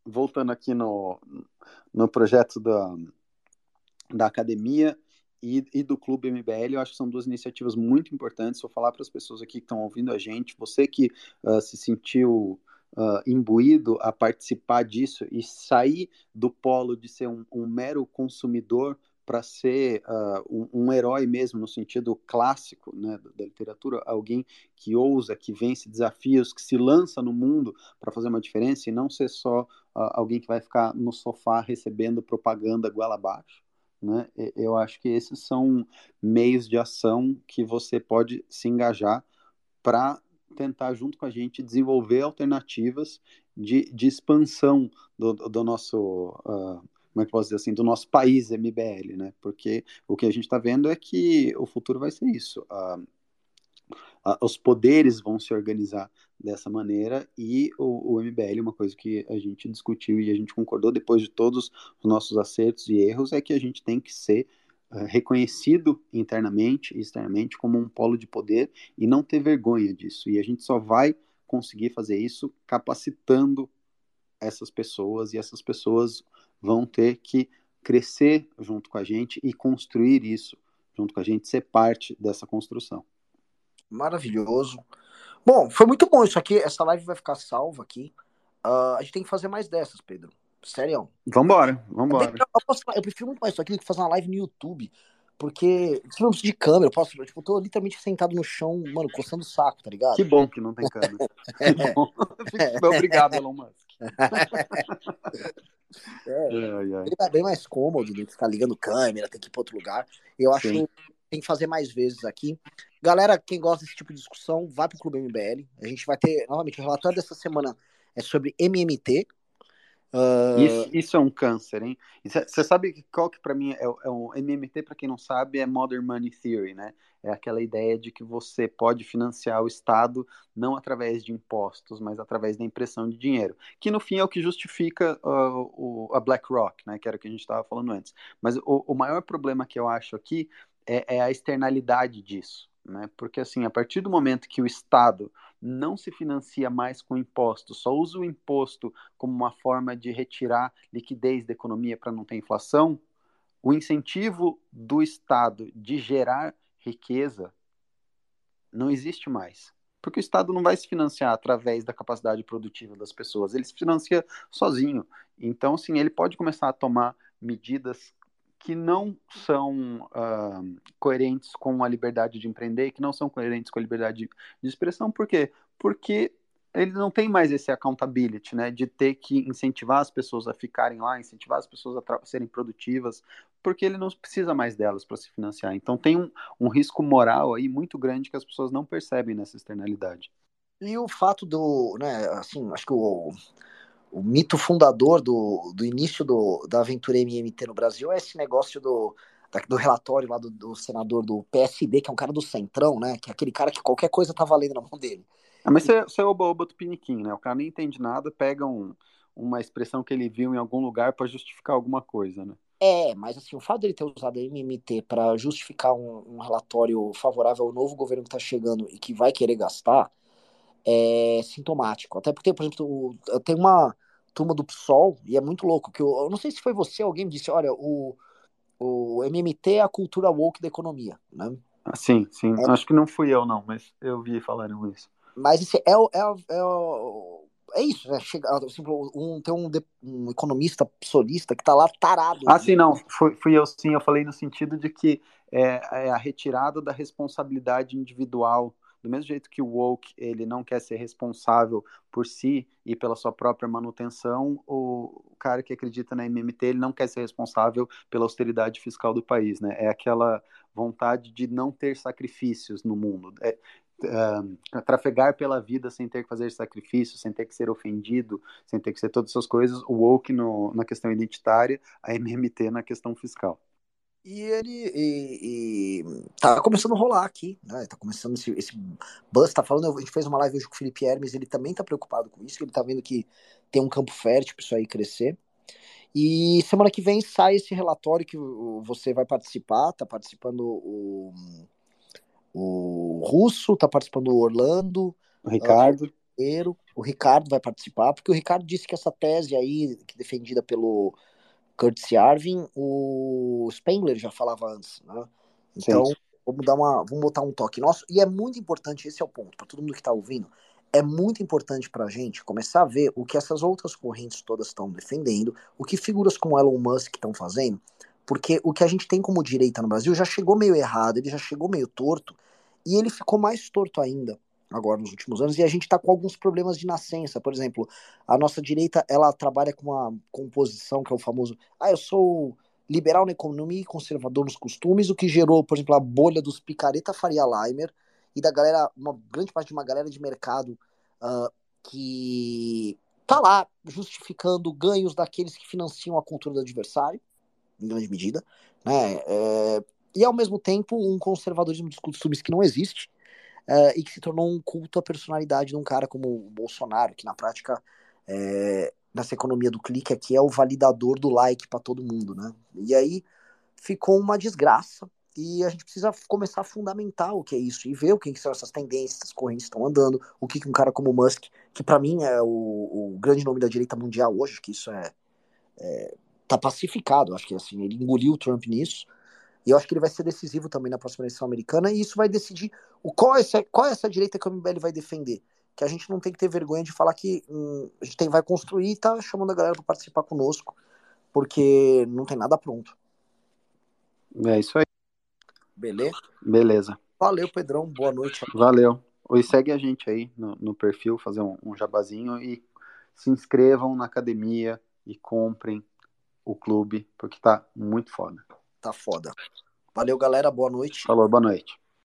voltando aqui no, no projeto da, da academia e, e, do Clube MBL, eu acho que são duas iniciativas muito importantes. Vou falar para as pessoas aqui que estão ouvindo a gente, você que uh, se sentiu uh, imbuído a participar disso e sair do polo de ser um, um mero consumidor para ser uh, um, um, herói mesmo, no sentido clássico né, da, literatura, alguém que ousa, que vence desafios, que se lança no mundo para fazer uma diferença e não ser só uh, alguém que vai ficar no sofá recebendo propaganda goela abaixo. Né? Eu acho que esses são meios de ação que você pode se engajar para tentar, junto com a gente, desenvolver alternativas de, de expansão do, do nosso. Uh, como é que posso dizer assim, do nosso país MBL, né? Porque o que a gente está vendo é que o futuro vai ser isso. Uh, os poderes vão se organizar dessa maneira e o, o, MBL, uma coisa que a gente discutiu e a gente concordou depois de todos os nossos acertos e erros, é que a gente tem que ser uh, reconhecido internamente e externamente como um polo de poder e não ter vergonha disso. E a gente só vai conseguir fazer isso capacitando essas pessoas e essas pessoas vão ter que crescer junto com a gente e construir isso junto com a gente, ser parte dessa construção. Maravilhoso. Bom, foi muito bom isso aqui. Essa live vai ficar salva aqui. Uh, a gente tem que fazer mais dessas, Pedro. Sério. Vambora, vambora. Eu, posso, eu, prefiro muito mais isso aqui do que fazer uma live no YouTube. Porque se não preciso de câmera, eu posso. Tipo, eu tô literalmente sentado no chão, mano, coçando o saco, tá ligado? Que bom que não tem câmera. <laughs> é. <laughs> Obrigado, Elon Musk. <laughs> É, Ele tá bem mais cômodo do que ficar ligando câmera, tem que ir para outro lugar. Eu acho Sim. Tem que fazer mais vezes aqui. Galera, quem gosta desse tipo de discussão, vai pro Clube MBL. A gente vai ter, novamente, o relatório dessa semana é sobre MMT, Uh... Isso, isso, é um câncer, hein? Você sabe qual que para mim é, é MMT, para quem não sabe, é Modern Money Theory, né? É aquela ideia de que você pode financiar o Estado não através de impostos, mas através da impressão de dinheiro, que no fim é o que justifica uh, o, a BlackRock, né? Que era o que a gente estava falando antes. Mas o, o, maior problema que eu acho aqui é, é a externalidade disso, né? Porque assim, a partir do momento que o Estado não se financia mais com impostos, só usa o imposto como uma forma de retirar liquidez da economia para não ter inflação, o incentivo do Estado de gerar riqueza não existe mais. Porque o Estado não vai se financiar através da capacidade produtiva das pessoas, ele se financia sozinho. Então, assim, ele pode começar a tomar medidas que não são uh, coerentes com a liberdade de empreender, que não são coerentes com a liberdade de, de expressão. Por quê? Porque ele não tem mais esse accountability, né, de ter que incentivar as pessoas a ficarem lá, incentivar as pessoas a serem produtivas, porque ele não precisa mais delas para se financiar. Então tem um, um risco moral aí muito grande que as pessoas não percebem nessa externalidade. E o fato do, né, assim, acho que o, o mito fundador do, do início do, da aventura MMT no Brasil é esse negócio do, do relatório lá do, do, senador do PSD, que é um cara do Centrão, né? Que é aquele cara que qualquer coisa tá valendo na mão dele. Ah, mas você é o oba do piniquim, né? O cara nem entende nada, pega um, uma expressão que ele viu em algum lugar para justificar alguma coisa, né? É, mas assim, o fato dele ter usado a MMT para justificar um, um, relatório favorável ao novo governo que está chegando e que vai querer gastar, é sintomático. Até porque, por exemplo, tem uma turma do PSOL, e é muito louco, que eu, eu não sei se foi você, alguém me disse, olha, o, o MMT é a cultura woke da economia, né? Ah, sim, sim. É, Acho que não fui eu, não, mas eu vi falarem isso. Mas esse é, é, é, é isso, né? Chega, assim, um, tem um, um economista solista que tá lá tarado. Ah, sim, não. Fui, fui eu sim, eu falei no sentido de que é, é a retirada da responsabilidade individual do mesmo jeito que o woke ele não quer ser responsável por si e pela sua própria manutenção, o cara que acredita na MMT ele não quer ser responsável pela austeridade fiscal do país, né? É aquela vontade de não ter sacrifícios no mundo. É, uh, trafegar pela vida sem ter que fazer sacrifícios, sem ter que ser ofendido, sem ter que ser todas essas coisas, o woke no, na questão identitária, a MMT na questão fiscal. E ele e, e, tá começando a rolar aqui, né? Tá começando esse, esse buzz, tá falando, a gente fez uma live hoje com o Felipe Hermes, ele também tá preocupado com isso, ele tá vendo que tem um campo fértil para isso aí crescer. E semana que vem sai esse relatório que você vai participar, tá participando o, o Russo, tá participando o Orlando, o Ricardo. O, o Ricardo vai participar, porque o Ricardo disse que essa tese aí, que defendida pelo Curtis Arvin, o Spengler já falava antes, né? Então, Sim. vamos dar uma, vamos botar um toque nosso, e é muito importante, esse é o ponto, para todo mundo que está ouvindo, é muito importante para a gente começar a ver o que essas outras correntes todas estão defendendo, o que figuras como Elon Musk estão fazendo, porque o que a gente tem como direita no Brasil já chegou meio errado, ele já chegou meio torto, e ele ficou mais torto ainda agora nos últimos anos, e a gente está com alguns problemas de nascença. Por exemplo, a nossa direita ela trabalha com uma composição que é o famoso, ah, eu sou liberal na economia e conservador nos costumes, o que gerou, por exemplo, a bolha dos picareta Faria Limer e da galera, uma grande parte de uma galera de mercado uh, que tá lá justificando ganhos daqueles que financiam a cultura do adversário, em grande medida, né? É, e ao mesmo tempo um conservadorismo de costumes que não existe, uh, e que se tornou um culto à personalidade de um cara como o Bolsonaro, que na prática, é, nessa economia do clique aqui, é o validador do like para todo mundo, né? E aí ficou uma desgraça. E a gente precisa começar a fundamentar o que é isso e ver o que são essas tendências, essas correntes estão andando, o que, que um cara como o Musk, que para mim é o, o, grande nome da direita mundial hoje, que isso é, é tá pacificado, acho que assim, ele engoliu o Trump nisso, e eu acho que ele vai ser decisivo também na próxima eleição americana, e isso vai decidir o, qual, é essa, qual é essa direita que o MBL vai defender. Que a gente não tem que ter vergonha de falar que hum, a gente tem, vai construir e tá chamando a galera para participar conosco, porque não tem nada pronto. É isso aí. Beleza? Beleza. Valeu, Pedrão. Boa noite. Valeu. E segue a gente aí no, no perfil, fazer um, um jabazinho e se inscrevam na academia e comprem o clube, porque tá muito foda tá foda. Valeu, galera. Boa noite. Falou, boa noite.